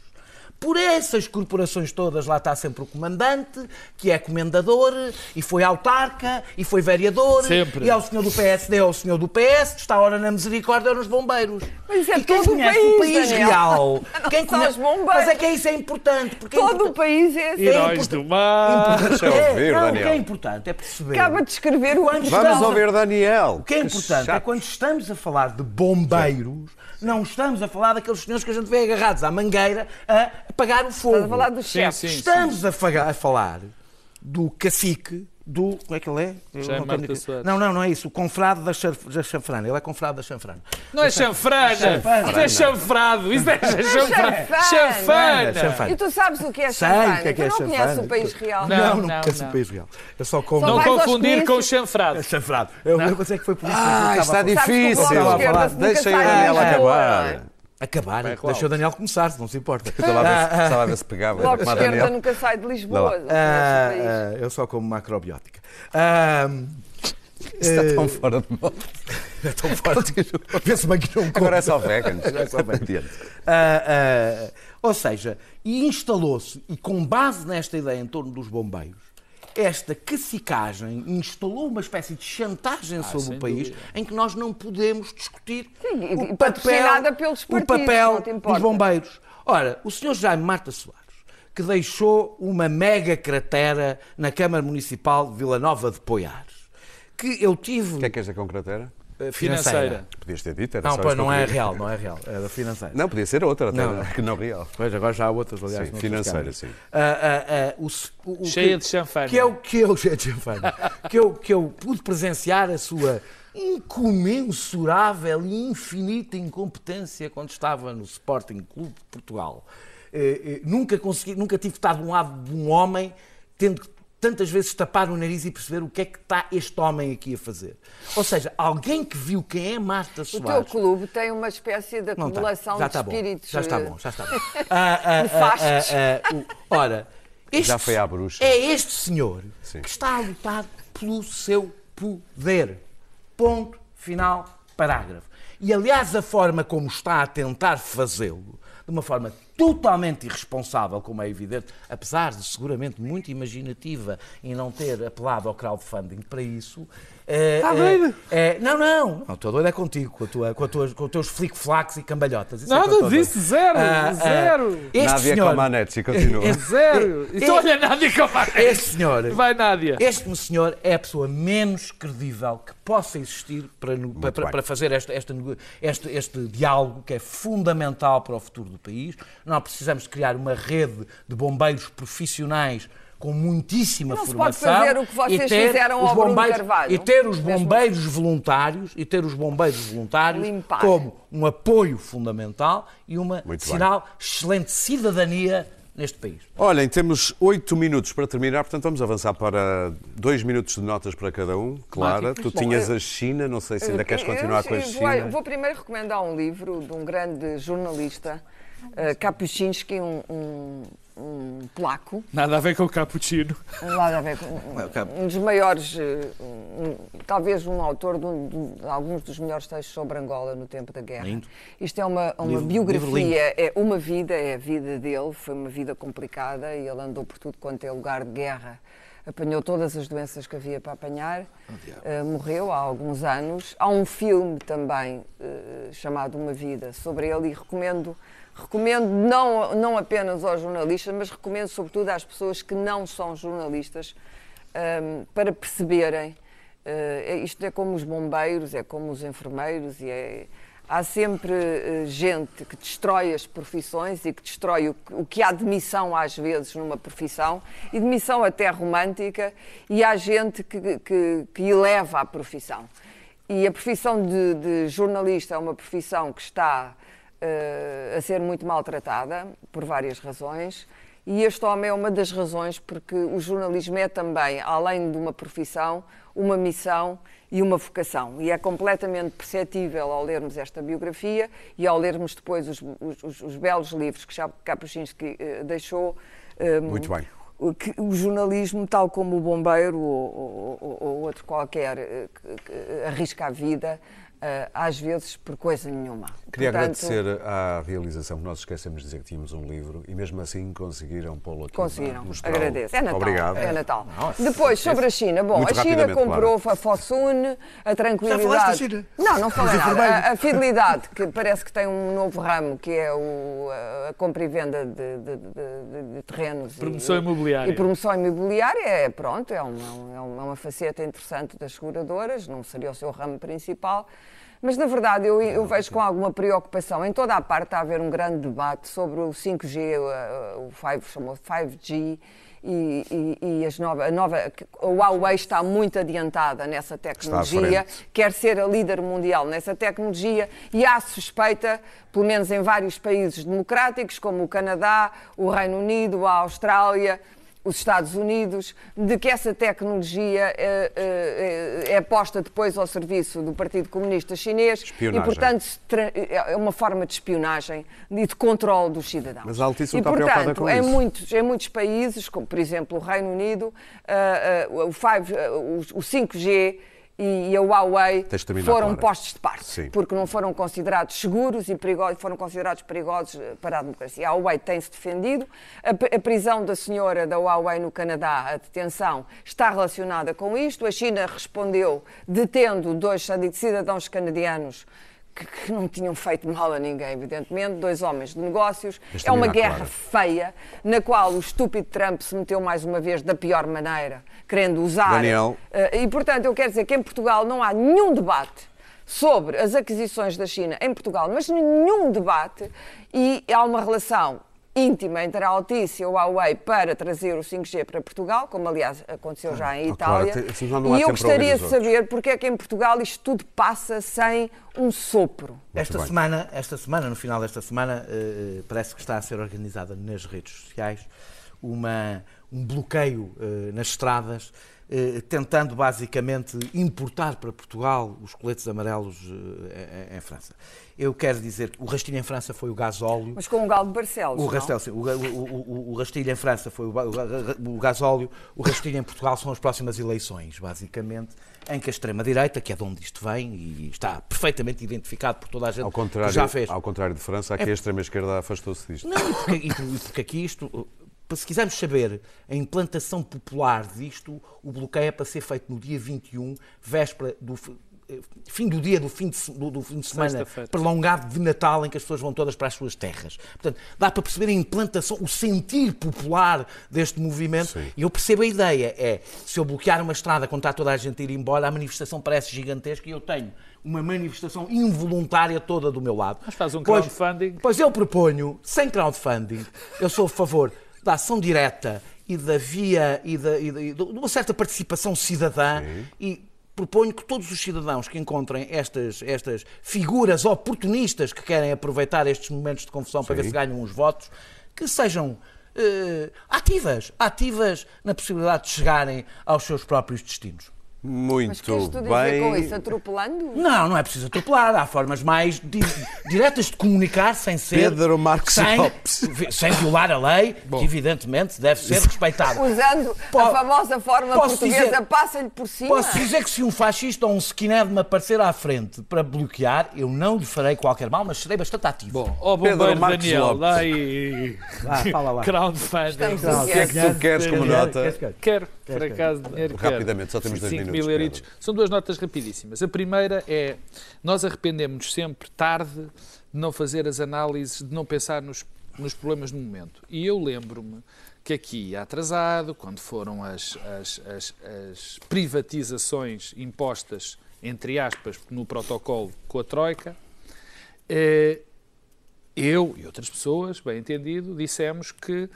[SPEAKER 7] por essas corporações todas, lá está sempre o comandante, que é comendador, e foi autarca, e foi vereador,
[SPEAKER 3] Sempre.
[SPEAKER 7] e é o senhor do PSD, é o senhor do PS, está ora na misericórdia, é nos bombeiros.
[SPEAKER 2] Mas é
[SPEAKER 7] e quem
[SPEAKER 2] todo o
[SPEAKER 7] conhece
[SPEAKER 2] país,
[SPEAKER 7] o país real, [LAUGHS]
[SPEAKER 2] Não
[SPEAKER 7] quem
[SPEAKER 2] bombeiros.
[SPEAKER 7] Mas é que isso é importante, porque é
[SPEAKER 2] Todo o
[SPEAKER 7] importante.
[SPEAKER 2] país é assim.
[SPEAKER 3] Heróis do mar.
[SPEAKER 1] Deixa eu ouvir,
[SPEAKER 7] não,
[SPEAKER 1] Daniel.
[SPEAKER 7] O que é importante é perceber.
[SPEAKER 2] Acaba de escrever o
[SPEAKER 7] Quando
[SPEAKER 1] vamos
[SPEAKER 7] estamos a-
[SPEAKER 1] ouvir Daniel.
[SPEAKER 7] O que é importante é quando estamos a falar de bombeiros, não estamos a falar daqueles senhores que a gente vê agarrados à mangueira a apagar o fogo.
[SPEAKER 2] Estás a falar dos
[SPEAKER 3] Sim,
[SPEAKER 2] chefes.
[SPEAKER 3] sim.
[SPEAKER 7] Estamos a, faga- a falar do cacique do. Como é que ele é? Não, não, não, não é isso. O confrade da, chanf- da chanfrana. Ele é confrade da chanfrana.
[SPEAKER 3] Não é chanfrana. Isso é chanfrado. Isso é chanfrana.
[SPEAKER 2] Chanfana. E tu sabes o que é
[SPEAKER 7] Sei
[SPEAKER 2] chanfana?
[SPEAKER 7] o que é que é
[SPEAKER 2] tu não conheces o país real.
[SPEAKER 3] Não,
[SPEAKER 7] Não,
[SPEAKER 3] não,
[SPEAKER 7] conheço o país real. Eu só como.
[SPEAKER 3] Não confundir com
[SPEAKER 2] comícios.
[SPEAKER 3] chanfrado.
[SPEAKER 7] É chanfrado. Eu, pensei que foi por isso que eu
[SPEAKER 1] Ah,
[SPEAKER 7] estava
[SPEAKER 1] está
[SPEAKER 7] falar.
[SPEAKER 2] O
[SPEAKER 1] difícil.
[SPEAKER 7] A falar.
[SPEAKER 1] Deixa o
[SPEAKER 2] Lisboa.
[SPEAKER 1] acabar.
[SPEAKER 7] Acabar.
[SPEAKER 3] Bem, claro.
[SPEAKER 7] Deixa o Daniel começar, se não se importa.
[SPEAKER 1] Estava a ver se, estava a ver se pegava.
[SPEAKER 2] O Bloco de
[SPEAKER 1] Como a
[SPEAKER 2] Esquerda
[SPEAKER 1] Daniel.
[SPEAKER 2] nunca sai de Lisboa. Não
[SPEAKER 7] Ah, ah, eu só como macrobiótica. Ah,
[SPEAKER 1] Está
[SPEAKER 7] eh, [LAUGHS]
[SPEAKER 1] tão fora de moda.
[SPEAKER 7] é tão forte. Penso bem que não
[SPEAKER 1] Agora é
[SPEAKER 7] conta.
[SPEAKER 1] só veganos.
[SPEAKER 7] É só veganos.
[SPEAKER 1] Adiante.
[SPEAKER 7] Ah, ah, ou seja, e instalou-se, e com base nesta ideia em torno dos bombeiros, esta cacicagem instalou uma espécie de chantagem sobre
[SPEAKER 3] sem
[SPEAKER 7] o país
[SPEAKER 3] dúvida.
[SPEAKER 7] em que nós não podemos discutir
[SPEAKER 2] Sim,
[SPEAKER 7] o papel,
[SPEAKER 2] pelos
[SPEAKER 7] o
[SPEAKER 2] partidos,
[SPEAKER 7] papel
[SPEAKER 2] te importa.
[SPEAKER 7] dos bombeiros. Ora, o senhor Jaime Marta Soares, que deixou uma mega cratera na Câmara Municipal de Vila Nova de Poiares, que eu tive
[SPEAKER 1] O que é que és da concreteira?
[SPEAKER 7] eh,
[SPEAKER 3] Financeira.
[SPEAKER 1] Podias ter dito, era
[SPEAKER 7] Não,
[SPEAKER 1] só
[SPEAKER 7] pois
[SPEAKER 1] isto que
[SPEAKER 7] não é real, não é real, é da financeira.
[SPEAKER 1] Não, podia ser outra, até,
[SPEAKER 7] Não, não.
[SPEAKER 1] que não real.
[SPEAKER 7] Pois, agora já há outras, aliás.
[SPEAKER 1] Sim, financeira, sim.
[SPEAKER 7] Ah, ah, ah, o o- o
[SPEAKER 3] Cheia
[SPEAKER 7] que-
[SPEAKER 3] de chanfana.
[SPEAKER 7] Que é o que eu, cheia de chanfana, [LAUGHS] que eu, que eu pude presenciar a sua incomensurável e infinita incompetência quando estava no Sporting Clube de Portugal. Eh, eh, nunca consegui, nunca tive estado de um lado de um homem tendo que tantas vezes tapar o nariz e perceber o que é que está este homem aqui a fazer. Ou seja, alguém que viu quem é Marta
[SPEAKER 2] O teu
[SPEAKER 7] Soares.
[SPEAKER 2] clube tem uma espécie de acumulação de
[SPEAKER 7] está bom.
[SPEAKER 2] espíritos.
[SPEAKER 7] Já está
[SPEAKER 2] eh,
[SPEAKER 7] bom, já está bom. [LAUGHS] Ah, ah, ah,
[SPEAKER 2] Nefastos.
[SPEAKER 7] ah, ah, o- ora, este,
[SPEAKER 1] Já foi à bruxa.
[SPEAKER 7] É este senhor
[SPEAKER 1] Sim.
[SPEAKER 7] que está a lutar pelo seu poder. Ponto, final, parágrafo. E aliás, a forma como está a tentar fazê-lo de uma forma totalmente irresponsável, como é evidente, apesar de seguramente muito imaginativa e não ter apelado ao crowdfunding para isso.
[SPEAKER 3] Está doido?
[SPEAKER 7] É, não, não, não, estou doido é contigo, com, a tua, com, a tua, com os teus flic-flacs e cambalhotas. Isso é
[SPEAKER 3] Nada
[SPEAKER 7] estou
[SPEAKER 3] disso,
[SPEAKER 7] doido.
[SPEAKER 3] zero,
[SPEAKER 7] Ah, ah,
[SPEAKER 3] zero.
[SPEAKER 7] este
[SPEAKER 1] Nádia
[SPEAKER 7] senhor,
[SPEAKER 1] Comaneci, continua.
[SPEAKER 3] É zero. [LAUGHS] Então olha, Nádia, é?
[SPEAKER 7] este senhor,
[SPEAKER 3] Vai, Nádia.
[SPEAKER 7] este senhor é a pessoa menos credível que possa existir para, para, para fazer este, esta nego- este, este diálogo que é fundamental para o futuro do país. Nós precisamos de criar uma rede de bombeiros profissionais com muitíssima
[SPEAKER 2] Não se pode
[SPEAKER 7] formação
[SPEAKER 2] fazer o que vocês
[SPEAKER 7] e ter
[SPEAKER 2] fizeram
[SPEAKER 7] os
[SPEAKER 2] ao Bruno
[SPEAKER 7] bombeiros-
[SPEAKER 2] Carvalho.
[SPEAKER 7] e ter os
[SPEAKER 2] Mesmo-
[SPEAKER 7] bombeiros voluntários e ter os bombeiros voluntários
[SPEAKER 2] Limpar.
[SPEAKER 7] como um apoio fundamental e uma
[SPEAKER 1] Muito bem.
[SPEAKER 7] sinal excelente cidadania neste país.
[SPEAKER 1] Olhem, temos oito minutos para terminar, portanto vamos avançar para dois minutos de notas para cada um. Clara, tu tinhas a China, não sei se ainda queres continuar com a China.
[SPEAKER 2] Vou, vou primeiro recomendar um livro de um grande jornalista, uh, Kapuscinski, um, um, um polaco.
[SPEAKER 3] Nada a ver com o cappuccino.
[SPEAKER 2] Nada a ver com um, um dos maiores, eh, um- talvez um autor de, um- de alguns dos melhores textos sobre Angola no tempo da guerra.
[SPEAKER 7] Lindo.
[SPEAKER 2] Isto é uma, uma
[SPEAKER 7] Livro-
[SPEAKER 2] biografia,
[SPEAKER 7] livro
[SPEAKER 2] é uma vida, é a vida dele, foi uma vida complicada e ele andou por tudo quanto é lugar de guerra. Apanhou todas as doenças que havia para apanhar, eh, morreu há alguns anos. Há um filme também eh, chamado Uma Vida sobre ele e recomendo, recomendo não, não apenas aos jornalistas, mas recomendo sobretudo às pessoas que não são jornalistas ehm, para perceberem. eh, isto é como os bombeiros, é como os enfermeiros e é, há sempre eh, gente que destrói as profissões e que destrói o, o que há de missão às vezes numa profissão e de missão até romântica e há gente que, que, que eleva a profissão. E a profissão de, de jornalista é uma profissão que está eh, a ser muito maltratada por várias razões. E este homem é uma das razões porque o jornalismo é também, além de uma profissão, uma missão e uma vocação. E é completamente perceptível ao lermos esta biografia e ao lermos depois os, os- os- os belos livros que já Kapuscinski eh, deixou. eh,
[SPEAKER 1] Muito bem.
[SPEAKER 2] que- o jornalismo, tal como o bombeiro ou, ou- ou outro qualquer, que- que arrisca a vida, às vezes por coisa nenhuma.
[SPEAKER 1] Queria
[SPEAKER 2] Portanto,
[SPEAKER 1] agradecer à realização que nós esquecemos de dizer que tínhamos um livro e mesmo assim conseguiram pô-lo aqui.
[SPEAKER 2] Conseguiram, agradeço. É Natal.
[SPEAKER 1] Obrigado.
[SPEAKER 2] É Natal.
[SPEAKER 7] Nossa,
[SPEAKER 2] Depois, sobre a China. Bom, a China comprou a Fossune, a tranquilidade.
[SPEAKER 7] Já falaste da China?
[SPEAKER 2] Não, não falei nada. A, a fidelidade, que parece que tem um novo ramo, que é o, a, compra e venda de, de- de- de terrenos. e-
[SPEAKER 3] Promoção imobiliária.
[SPEAKER 2] E promoção imobiliária é, pronto, é uma, é uma, é uma faceta interessante das seguradoras, não seria o seu ramo principal. Mas, na verdade, eu, eu vejo com alguma preocupação. Em toda a parte está a haver um grande debate sobre o 5G, o, o 5, chamou 5G, e, e, e as nova, a nova. A Huawei está muito adiantada nessa tecnologia, quer ser a líder mundial nessa tecnologia e há suspeita, pelo menos em vários países democráticos, como o Canadá, o Reino Unido, a Austrália, os Estados Unidos, de que essa tecnologia eh, eh, é posta depois ao serviço do Partido Comunista Chinês
[SPEAKER 1] Espionagem.
[SPEAKER 2] e, portanto, é uma forma de espionagem e de controle dos cidadãos.
[SPEAKER 1] Mas a Altice não
[SPEAKER 2] e,
[SPEAKER 1] está preocupada
[SPEAKER 2] portanto,
[SPEAKER 1] com
[SPEAKER 2] em
[SPEAKER 1] isso.
[SPEAKER 2] muitos, em muitos países, como por exemplo o Reino Unido, ah, ah, o, 5, ah, o, o 5G e a Huawei foram
[SPEAKER 1] Clara.
[SPEAKER 2] postos de parte,
[SPEAKER 1] Sim.
[SPEAKER 2] porque não foram considerados seguros e perigosos, foram considerados perigosos eh, para a democracia. A Huawei tem-se defendido, a, a prisão da senhora da Huawei no Canadá, a detenção, está relacionada com isto. A China respondeu detendo dois cidadãos canadianos que, que não tinham feito mal a ninguém, evidentemente, dois homens de negócios.
[SPEAKER 1] Tens de
[SPEAKER 2] É uma guerra
[SPEAKER 1] Clara.
[SPEAKER 2] feia, na qual o estúpido Trump se meteu mais uma vez da pior maneira, querendo usar.
[SPEAKER 1] Daniel.
[SPEAKER 2] Eh, E, portanto, eu quero dizer que em Portugal não há nenhum debate sobre as aquisições da China em Portugal, mas nenhum debate e há uma relação íntima entre a Altice e a Huawei para trazer o 5G para Portugal, como aliás aconteceu já em Itália.
[SPEAKER 1] há
[SPEAKER 2] e eu gostaria
[SPEAKER 1] os
[SPEAKER 2] de saber porque é que em Portugal isto tudo passa sem um sopro.
[SPEAKER 7] Esta
[SPEAKER 1] bem.
[SPEAKER 7] semana, esta semana, no final desta semana, eh, parece que está a ser organizada nas redes sociais uma, um bloqueio eh, nas estradas tentando basicamente importar para Portugal os coletes amarelos eh, em, em França. Eu quero dizer que o rastilho em França foi o gasóleo.
[SPEAKER 2] Mas com o Galo de Barcelos.
[SPEAKER 7] O, rastel, sim, o, o, o, o rastilho em França foi o, o ga- o gasóleo, o rastilho em Portugal são as próximas eleições, basicamente, em que a extrema-direita, que é de onde isto vem e está perfeitamente identificado por toda a gente
[SPEAKER 1] Ao
[SPEAKER 7] que
[SPEAKER 1] contrário,
[SPEAKER 7] já fez.
[SPEAKER 1] ao contrário de França, aqui a extrema-esquerda afastou-se disto.
[SPEAKER 7] Não, e porque, por- e porque aqui isto, se quisermos saber a implantação popular disto, o bloqueio é para ser feito no dia 21, véspera do eh, fim do dia do fim de, do, do fim de semana prolongado de Natal, em que as pessoas vão todas para as suas terras. Portanto, dá para perceber a implantação, o sentir popular deste movimento.
[SPEAKER 1] Sim.
[SPEAKER 7] E eu percebo a ideia. É, se eu bloquear uma estrada quando está toda a gente a ir embora, a manifestação parece gigantesca e eu tenho uma manifestação involuntária toda do meu lado.
[SPEAKER 3] Mas faz um
[SPEAKER 7] Pois-
[SPEAKER 3] crowdfunding.
[SPEAKER 7] Pois eu proponho, sem crowdfunding, eu sou a favor da ação direta e da via e, da, e da- e de uma certa participação cidadã e proponho que todos os cidadãos que encontrem estas, estas figuras oportunistas que querem aproveitar estes momentos de confusão para ver
[SPEAKER 1] Sim.
[SPEAKER 7] se ganham uns votos, que sejam eh, ativas, ativas na possibilidade de chegarem aos seus próprios destinos.
[SPEAKER 1] Muito
[SPEAKER 2] Mas queres tu dizer
[SPEAKER 1] bem.
[SPEAKER 2] com isso? Atropelando?
[SPEAKER 7] Não, não é preciso atropelar. Há formas mais di- diretas de comunicar sem ser.
[SPEAKER 1] Pedro Marcos
[SPEAKER 7] sem,
[SPEAKER 1] Lopes.
[SPEAKER 7] sem violar a lei, que evidentemente deve ser respeitada.
[SPEAKER 2] Usando
[SPEAKER 7] Po-
[SPEAKER 2] a famosa forma portuguesa, passa-lhe por cima.
[SPEAKER 7] Posso dizer que se um fascista ou um skinhead me aparecer à frente para bloquear, eu não lhe farei qualquer mal, mas serei bastante ativo.
[SPEAKER 3] Bom, ó
[SPEAKER 1] Pedro
[SPEAKER 3] bombeiro
[SPEAKER 1] Marcos
[SPEAKER 3] Daniel,
[SPEAKER 1] Lopes.
[SPEAKER 3] dá aí
[SPEAKER 7] Vá, fala lá.
[SPEAKER 3] crowdfunding.
[SPEAKER 1] O que é que tu queres como nota?
[SPEAKER 3] Quero, por acaso, dinheiro quero.
[SPEAKER 1] Rapidamente, só temos dois
[SPEAKER 3] 5
[SPEAKER 1] minutos,
[SPEAKER 3] São duas notas rapidíssimas. A primeira é, nós arrependemos sempre tarde de não fazer as análises, de não pensar nos, nos problemas no momento. E eu lembro-me que aqui, atrasado, quando foram as, as, as, as privatizações impostas, entre aspas, no protocolo com a Troika, eh, eu e outras pessoas, bem entendido, dissemos que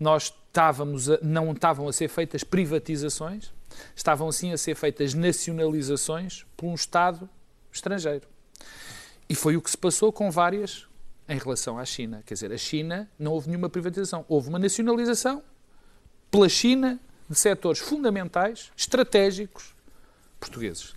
[SPEAKER 3] nós estávamos a- não estavam a ser feitas privatizações, estavam sim a ser feitas nacionalizações por um Estado estrangeiro. E foi o que se passou com várias em relação à China. Quer dizer, a China não houve nenhuma privatização, houve uma nacionalização pela China de setores fundamentais, estratégicos portugueses.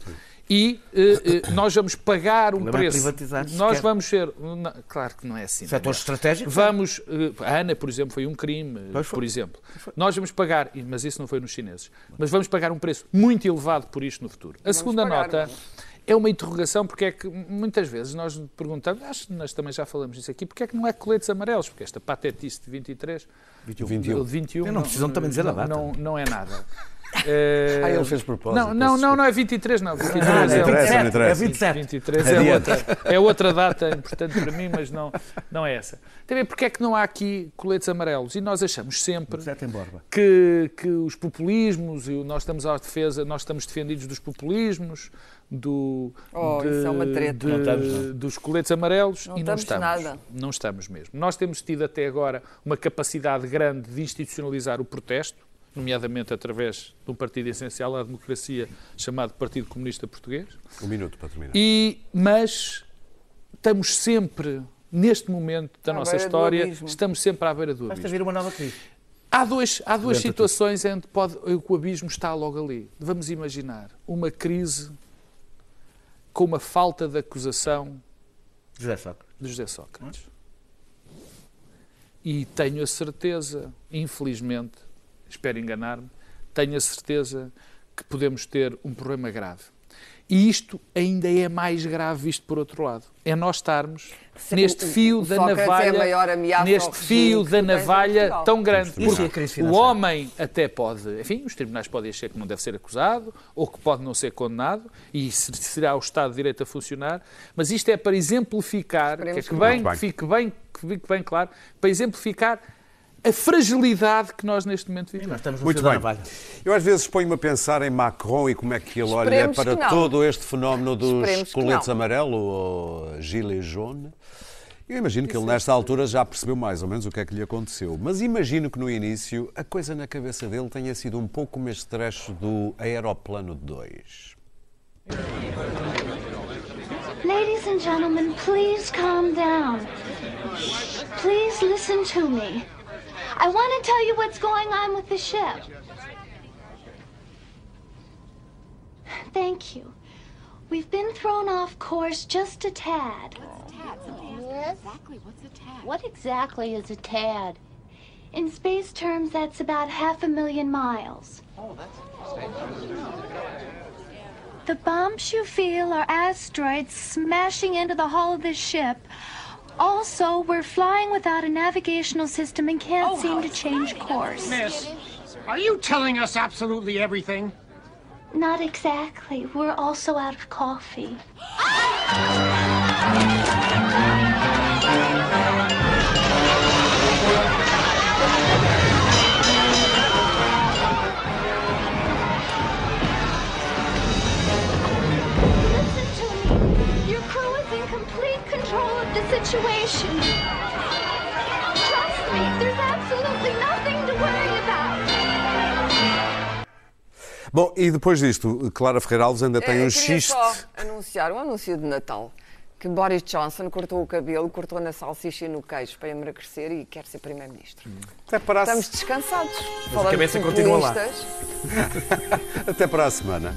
[SPEAKER 3] E eh, eh, nós vamos pagar um
[SPEAKER 7] Não é
[SPEAKER 3] preço.
[SPEAKER 7] privatizar
[SPEAKER 3] Nós
[SPEAKER 7] sequer.
[SPEAKER 3] vamos ser. não, claro que não é assim.
[SPEAKER 7] Setores
[SPEAKER 3] Daniel.
[SPEAKER 7] estratégicos?
[SPEAKER 3] Vamos. eh, A Ana, por exemplo, foi um crime,
[SPEAKER 7] Pois foi.
[SPEAKER 3] por exemplo. Nós vamos pagar, mas isso não foi nos chineses, mas vamos pagar um preço muito elevado por isto no futuro. A segunda
[SPEAKER 2] pagar,
[SPEAKER 3] nota
[SPEAKER 2] não
[SPEAKER 3] é uma interrogação, porque é que muitas vezes nós perguntamos, acho que nós também já falamos disso aqui, porque é que não é coletes amarelos? Porque esta patetice de 23,
[SPEAKER 1] 21.
[SPEAKER 3] ou de 21
[SPEAKER 7] Eu não precisam também dizer a
[SPEAKER 3] não-
[SPEAKER 7] data.
[SPEAKER 3] Não, não é nada. [LAUGHS] Eh,
[SPEAKER 1] Ah, ele fez propósito,
[SPEAKER 3] Não, não, não, não é 23, não. 23
[SPEAKER 7] Ah,
[SPEAKER 3] é,
[SPEAKER 7] é
[SPEAKER 1] interessa, não
[SPEAKER 7] 27,
[SPEAKER 1] interessa.
[SPEAKER 7] é 27.
[SPEAKER 3] 23 é
[SPEAKER 1] Adiante.
[SPEAKER 3] outra, é outra data importante para mim, mas não, não é essa. Também porque é que não há aqui coletes amarelos? E nós achamos sempre que, que os populismos, e nós estamos à defesa, nós estamos defendidos dos populismos, do,
[SPEAKER 2] Oh, isso é uma treta.
[SPEAKER 3] de-
[SPEAKER 7] estamos,
[SPEAKER 3] dos coletes amarelos
[SPEAKER 2] Não
[SPEAKER 3] e não
[SPEAKER 2] estamos
[SPEAKER 3] estamos.
[SPEAKER 2] nada.
[SPEAKER 3] Não estamos mesmo. Nós temos tido até agora uma capacidade grande de institucionalizar o protesto, nomeadamente através de um partido essencial à democracia chamado Partido Comunista Português.
[SPEAKER 1] Um minuto para terminar.
[SPEAKER 3] E, mas estamos sempre, neste momento da
[SPEAKER 2] À
[SPEAKER 3] nossa história, estamos sempre à beira do
[SPEAKER 7] Basta
[SPEAKER 3] abismo.
[SPEAKER 7] vir uma nova crise.
[SPEAKER 3] Há, dois, há duas situações em que pode, em que o abismo está logo ali. Vamos imaginar uma crise com uma falta de acusação
[SPEAKER 7] José Sócrates.
[SPEAKER 3] de José Sócrates. E tenho a certeza, infelizmente, espero enganar-me, tenho a certeza que podemos ter um problema grave. E isto ainda é mais grave visto por outro lado. É nós estarmos
[SPEAKER 2] Sim,
[SPEAKER 3] neste fio
[SPEAKER 2] o
[SPEAKER 3] da
[SPEAKER 2] é
[SPEAKER 3] navalha,
[SPEAKER 2] maior ameaça ao
[SPEAKER 3] neste fio da navalha tão grande.
[SPEAKER 7] é
[SPEAKER 3] Porque o homem até pode, enfim, os tribunais podem achar que não deve ser acusado ou que pode não ser condenado e se- será o Estado de Direito a funcionar, mas isto é para exemplificar, que, é que, bem. que fique bem, que fique bem claro, para exemplificar a fragilidade que nós neste momento
[SPEAKER 7] Nós
[SPEAKER 3] vivemos.
[SPEAKER 1] Muito bem. Eu às vezes ponho-me a pensar em Macron e como é que ele olha
[SPEAKER 2] Esperemos
[SPEAKER 1] para
[SPEAKER 2] que não.
[SPEAKER 1] todo este fenómeno dos
[SPEAKER 2] Esperemos
[SPEAKER 1] coletes amarelo ou gilet jaune. Eu imagino que ele, nesta altura, já percebeu mais ou menos o que é que lhe aconteceu. Mas imagino que no início a coisa na cabeça dele tenha sido um pouco como este trecho do Aeroplano 2.
[SPEAKER 8] Ladies and gentlemen, please calm down. Please listen to me. I want to tell you what's going on with the ship. thank you. We've been thrown off course just a tad. What's a tad?
[SPEAKER 9] Exactly, what's a tad?
[SPEAKER 8] What exactly is a tad? In space terms, that's about half a million miles.
[SPEAKER 9] Oh, that's
[SPEAKER 8] The bumps you feel are asteroids smashing into the hull of this ship. Also, we're flying without a navigational system and can't oh, seem to change course.
[SPEAKER 10] Miss, are you telling us absolutely everything?
[SPEAKER 8] Not exactly. We're also out of coffee. [LAUGHS] situation. Trust me, there's absolutely nothing to worry about.
[SPEAKER 1] Bom, e depois disto, Clara Ferreira Alves ainda tem um
[SPEAKER 2] eu queria
[SPEAKER 1] xiste.
[SPEAKER 2] só anunciar um anúncio de Natal. Que Boris Johnson cortou o cabelo, cortou na salsicha e no queijo para emagrecer e quer ser Primeiro-Ministro.
[SPEAKER 1] Até para, a,
[SPEAKER 2] Estamos descansados.
[SPEAKER 7] a cabeça continua lá. [LAUGHS]
[SPEAKER 1] até para a semana.